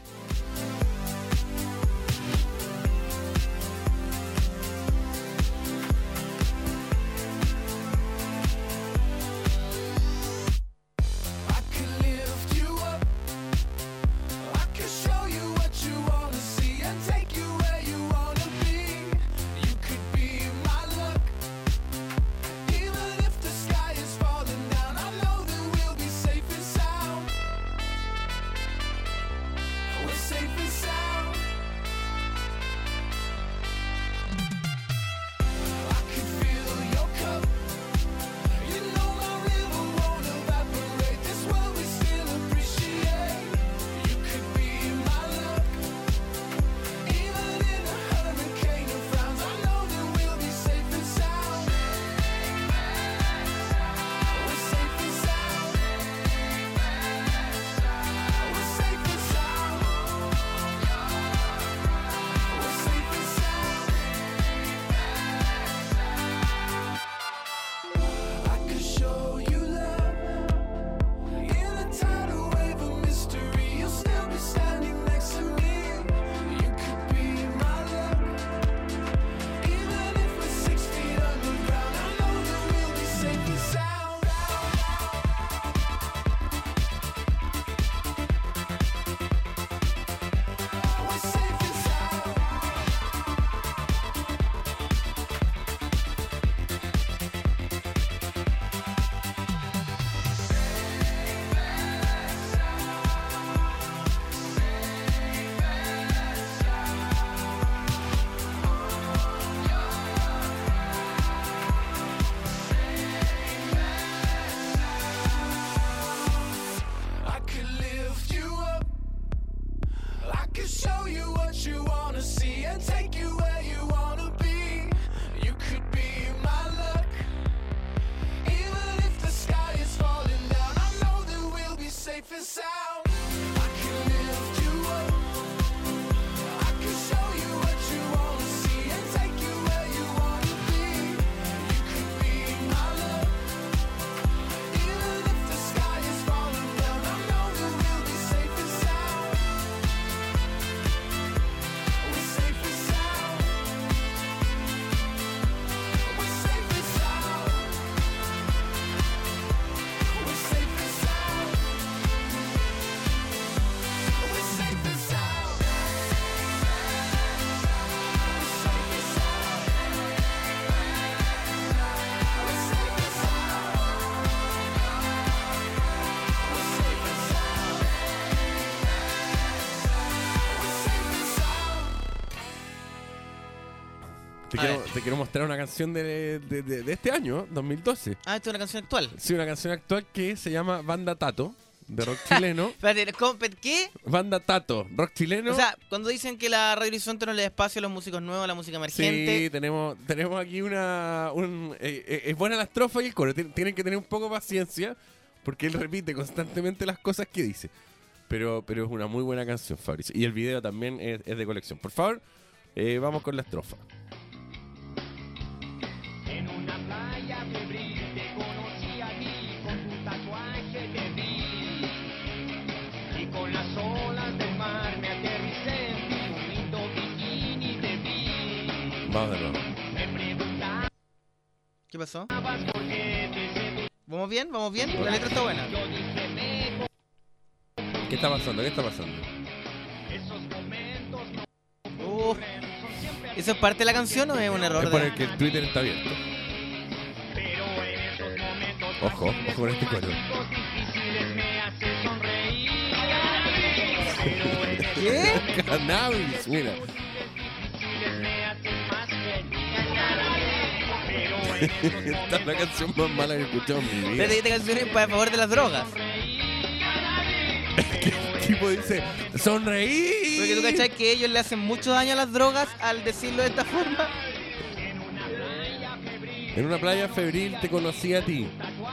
Te quiero, ver. te quiero mostrar una canción de, de- de- de este año, 2012. Ah, esta es una canción actual. Sí, una canción actual que se llama Banda Tato, de rock [LAUGHS] chileno. Espérate, ¿cómo- ¿qué? Banda Tato, rock chileno. O sea, cuando dicen que la Radio Horizonte no le da espacio a los músicos nuevos, a la música emergente. Sí, tenemos, tenemos aquí una... un- eh, eh, es buena la estrofa y el coro. Tien- Tienen que tener un poco de paciencia porque él repite constantemente las cosas que dice. Pero, pero es una muy buena canción, Fabricio. Y el video también es, es de colección. Por favor, eh, vamos con la estrofa. Febril te conocí a ti, con tu tatuaje te vi. Y con las olas del mar me aterricé en ti, un lindo bikini te vi. Vamos de nuevo. Me preguntabas ¿Qué pasó? por qué te seduje. ¿Vamos bien? ¿Vamos bien? La letra está buena. Yo dije, me ¿Qué está pasando? ¿Qué está pasando? esos momentos no Uh, ¿Eso es parte de la canción o es un error? Es por de- el que el Twitter está abierto. Ojo, ojo con este coro. Pero ¿Qué? [LAUGHS] Cannabis, mira. Pero [LAUGHS] Esta es la canción más mala que he escuchado en mi vida. Espérate, esta canción es para favor de las drogas. [LAUGHS] El tipo dice, sonreí. Porque tú cachai que ellos le hacen mucho daño a las drogas al decirlo de esta forma. En una playa febril te conocí a ti,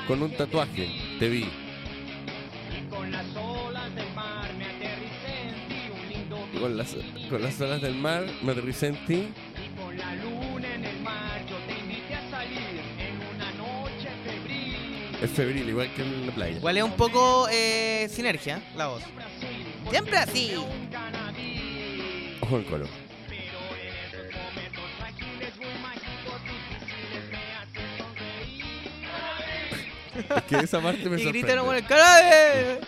con un tatuaje, te vi. con las Con las, olas del mar me aterricé en ti. Es febril, igual que en la playa. Igual es un poco eh, sinergia la voz. Siempre así. Ojo el coro. Es que esa parte me Y sorprende. gritaron con el carabe.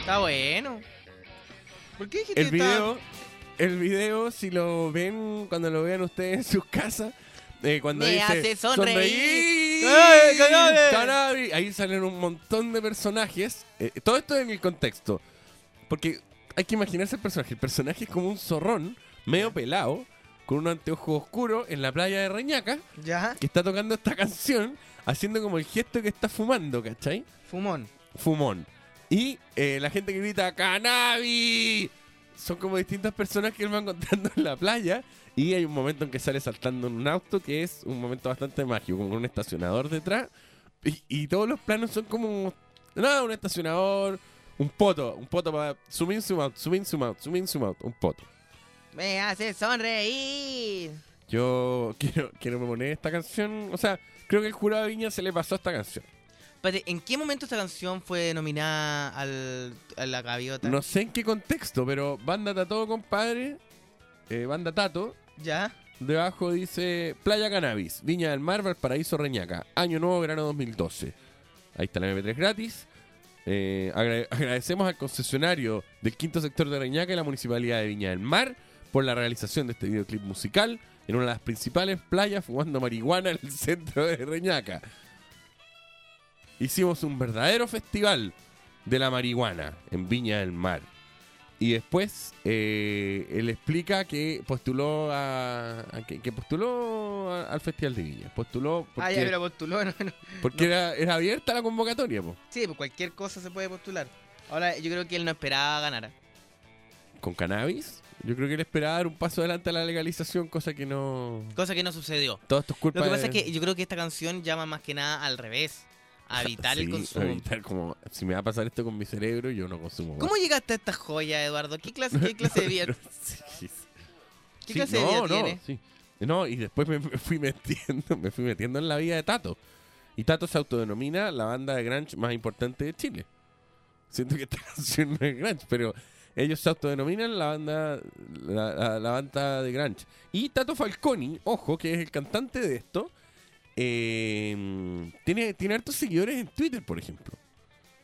Está bueno. ¿Por qué dijiste El video, el video, si lo ven, cuando lo vean ustedes en sus casas, eh, cuando Me dice hace sonreír. "Sonreír, ¡Eh, cannabis!" cannabis", ahí salen un montón de personajes. Eh, todo esto en el contexto. Porque hay que imaginarse el personaje. El personaje es como un zorrón, medio pelado, con un anteojo oscuro en la playa de Reñaca, Ya. que está tocando esta canción, haciendo como el gesto que está fumando, ¿cachai? Fumón. Fumón. Y eh, la gente que grita ¡Cannabis! Son como distintas personas que él va encontrando en la playa. Y hay un momento en que sale saltando en un auto que es un momento bastante mágico, como un estacionador detrás. Y, y todos los planos son como. Nada, un estacionador, un poto, un poto para zoom in, zoom out, zoom in, zoom out, zoom in, zoom out, un poto. Me hace sonreír. Yo [LAUGHS] quiero, quiero poner esta canción. O sea, creo que el jurado de Viña se le pasó esta canción. Espérate, ¿en qué momento esta canción fue nominada al, a la gaviota? No sé en qué contexto, pero Banda Tato, compadre. eh, Banda Tato. Ya. Debajo dice Playa Cannabis, Viña del Mar, Valparaíso, Reñaca. Año nuevo, verano 2012. Ahí está la MP3 gratis. Eh, agra- [LAUGHS] agradecemos al concesionario del quinto sector de Reñaca y la municipalidad de Viña del Mar por la realización de este videoclip musical en una de las principales playas fumando marihuana en el [LAUGHS] centro de Reñaca. Hicimos un verdadero festival de la marihuana en Viña del Mar. Y después eh, él explica que postuló a, a- que, que postuló a- al Festival de Viña. Postuló porque, Ah, ya, pero postuló. [LAUGHS] no, no. porque No. era, era abierta la convocatoria, po. Sí, pues cualquier cosa se puede postular. Ahora, yo creo que él no esperaba ganar. Con cannabis. Yo creo que él esperaba dar un paso adelante a la legalización, cosa que no... Cosa que no sucedió. Todo esto es culpa Lo que pasa de- es que yo creo que esta canción llama más que nada al revés. A evitar el consumo. evitar como, si me va a pasar esto con mi cerebro, yo no consumo más. ¿Cómo llegaste a esta joya, Eduardo? ¿Qué clase, qué clase de [LAUGHS] vida? Sí, ¿Qué clase de no, vida no, tiene? sí. No, y después me, [LAUGHS] me fui metiendo, me fui metiendo en la vida de Tato. Y Tato se autodenomina la banda de grunge más importante de Chile. Siento que esta [LAUGHS] canción no es grunge, pero ellos se autodenominan la banda la, la- la banda de grunge. Y Tato Falconi, ojo, que es el cantante de esto, eh, tiene, tiene hartos seguidores en Twitter, por ejemplo.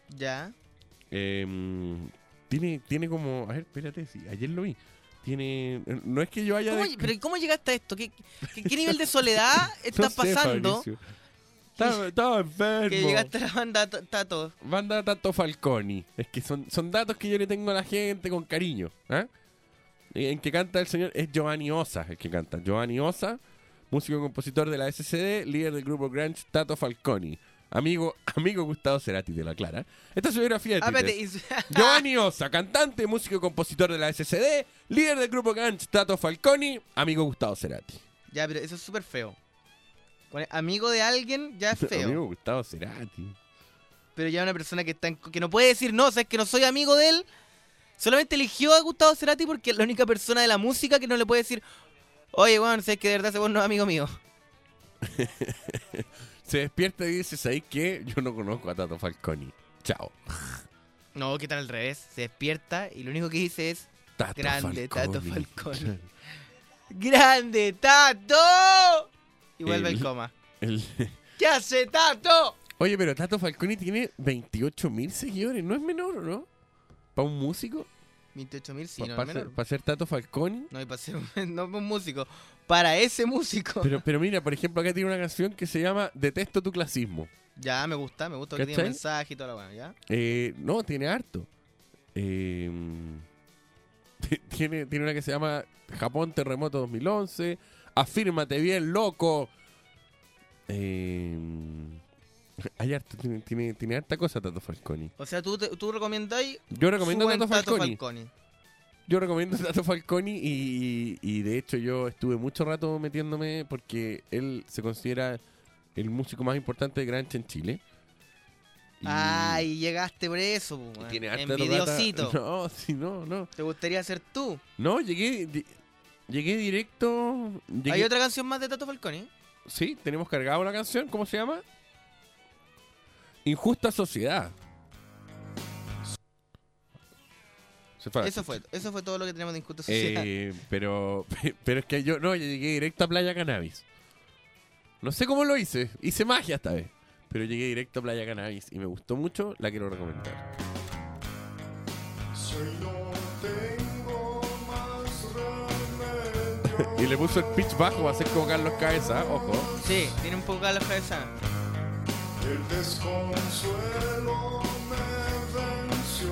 Ya. Eh, tiene, tiene como. A ver, espérate, sí, ayer lo vi. Tiene. No es que yo haya. ¿Cómo, de- pero ¿cómo llegaste a esto? ¿Qué, qué, qué nivel de soledad [LAUGHS] No sé, pasando? Estaba, estaba enfermo. Que llegaste a la banda Tato. Banda Tato Falconi. Es que son, son datos que yo le tengo a la gente con cariño. ¿ah? Y En que canta el señor es Giovanni Osa, el que canta. Giovanni Osa, músico y compositor de la SCD, líder del grupo Grunge Tato Falconi. Amigo, amigo Gustavo Cerati de la Clara. Esta es su biografía de Ah, [LAUGHS] Giovanni Osa, cantante, músico y compositor de la SCD, líder del grupo Grunge Tato Falconi, amigo Gustavo Cerati. Ya, pero eso es súper feo. Amigo de alguien ya es [LAUGHS] feo. Amigo Gustavo Cerati. Pero ya una persona que está en- que no puede decir no, sabes que no soy amigo de él. Solamente eligió a Gustavo Cerati porque es la única persona de la música que no le puede decir, oye, bueno, sabes que de verdad ese weón no es amigo mío. [LAUGHS] Se despierta y dice, ¿sabéis qué? Yo no conozco a Tato Falconi. Chao. No, que tal al revés. Se despierta y lo único que dice es Tato grande Tato Falconi". Falconi. [LAUGHS] ¡Grande Tato! Y vuelve al El- coma. el- [LAUGHS] ¿Qué hace Tato? Oye, pero Tato Falconi tiene 28 mil seguidores. ¿No es menor no? ¿Para un músico? 28 mil, sí, Pa- no pa es menor. ser, pa' ser Tato Falconi. No, y para ser un, [LAUGHS] no un músico. Para ese músico. Pero, pero mira, por [LAUGHS] ejemplo, acá tiene una canción que se llama Detesto tu clasismo. Ya, me gusta, me gusta que tiene ¿Cachai? mensaje y toda la buena, ¿ya? Eh, no, tiene harto. Eh, [LAUGHS] tiene, tiene una que se llama Japón Terremoto 2011. Afírmate bien, loco. Eh, [LAUGHS] hay harto, tiene, tiene, tiene harta cosa Tato Falconi. O sea, tú, te- tú recomendáis. Yo recomiendo Tato Falconi. Yo recomiendo [LAUGHS] Tato Falconi y, y de hecho yo estuve mucho rato metiéndome porque él se considera el músico más importante de Grancha en Chile. Y- Ay, llegaste por eso, tiene harta Envidiosito. [LAUGHS] No, sí, no, no. ¿Te gustaría ser tú? No, llegué, lle- llegué directo. llegué- ¿Hay otra canción más de Tato Falconi? Sí, tenemos cargada una canción, ¿cómo se llama? Injusta Sociedad. Se fue a la Eso fue, eso fue todo lo que tenemos de Injusta Sociedad. Eh, pero, [LAUGHS] pero es que yo no, yo llegué directo a Playa Cannabis. No sé cómo lo hice, hice magia esta vez. Pero llegué directo a Playa Cannabis y me gustó mucho, la quiero recomendar. [LAUGHS] y le puso el pitch bajo para hacer como Carlos Cabeza, ojo. Sí, tiene un poco a la cabeza. El desconsuelo me venció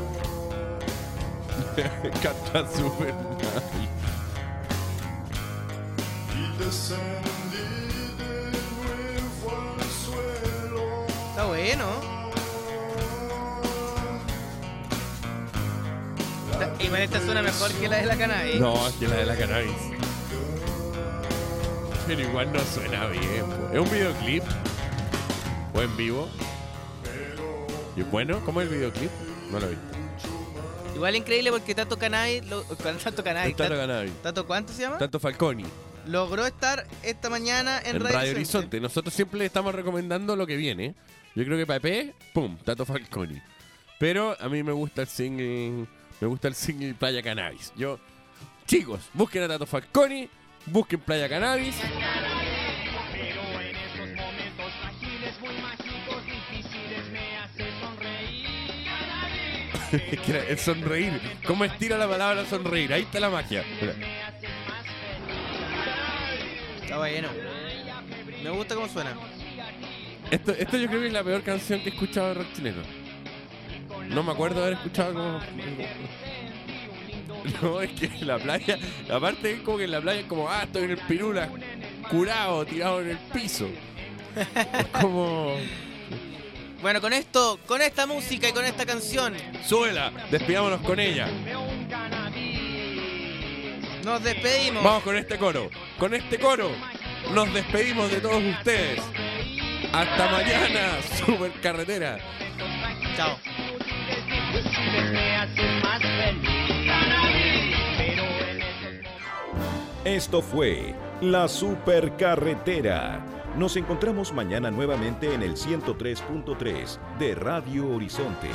Canta súper mal. y descendí de nuevo al suelo. Está bueno. Igual esta suena mejor que la de la cannabis. No, es que la de la cannabis. Pero igual no suena bien. po. ¿Es un videoclip? ¿O en vivo? ¿Y bueno? ¿Cómo es el videoclip? No lo he visto. Igual increíble porque Tato Cannabis, lo- [LAUGHS] Tato Cannabis, Tato Tato, Cannabis. Tato, ¿cuánto se llama? Tanto Falconi. Logró estar esta mañana en, En, Radio, Radio Horizonte. Horizonte. Nosotros siempre le estamos recomendando lo que viene. Yo creo que EP, pum, Tato Falconi. Pero a mí me gusta el single. Me gusta el single Playa Cannabis. Yo. Chicos, busquen a Tato Falconi. Busquen Playa Cannabis. [LAUGHS] el sonreír. ¿Cómo estira la palabra sonreír? Ahí está la magia. Mira. Está bueno. Me gusta cómo suena. Esto, esto yo creo que es la peor canción que he escuchado de rock chileno. No me acuerdo haber escuchado como... [LAUGHS] No, es que en la playa, aparte es como que en la playa es como, ah, estoy en el pirula, curado, tirado en el piso. Es como, Bueno, con esto, con esta música y con esta canción, súbela, despidámonos con ella. nos despedimos. Vamos con este coro. Con este coro nos despedimos de todos ustedes. Hasta mañana, [LAUGHS] super carretera. Chao. Esto fue La Supercarretera. Nos encontramos mañana nuevamente en el 103.3 de Radio Horizonte.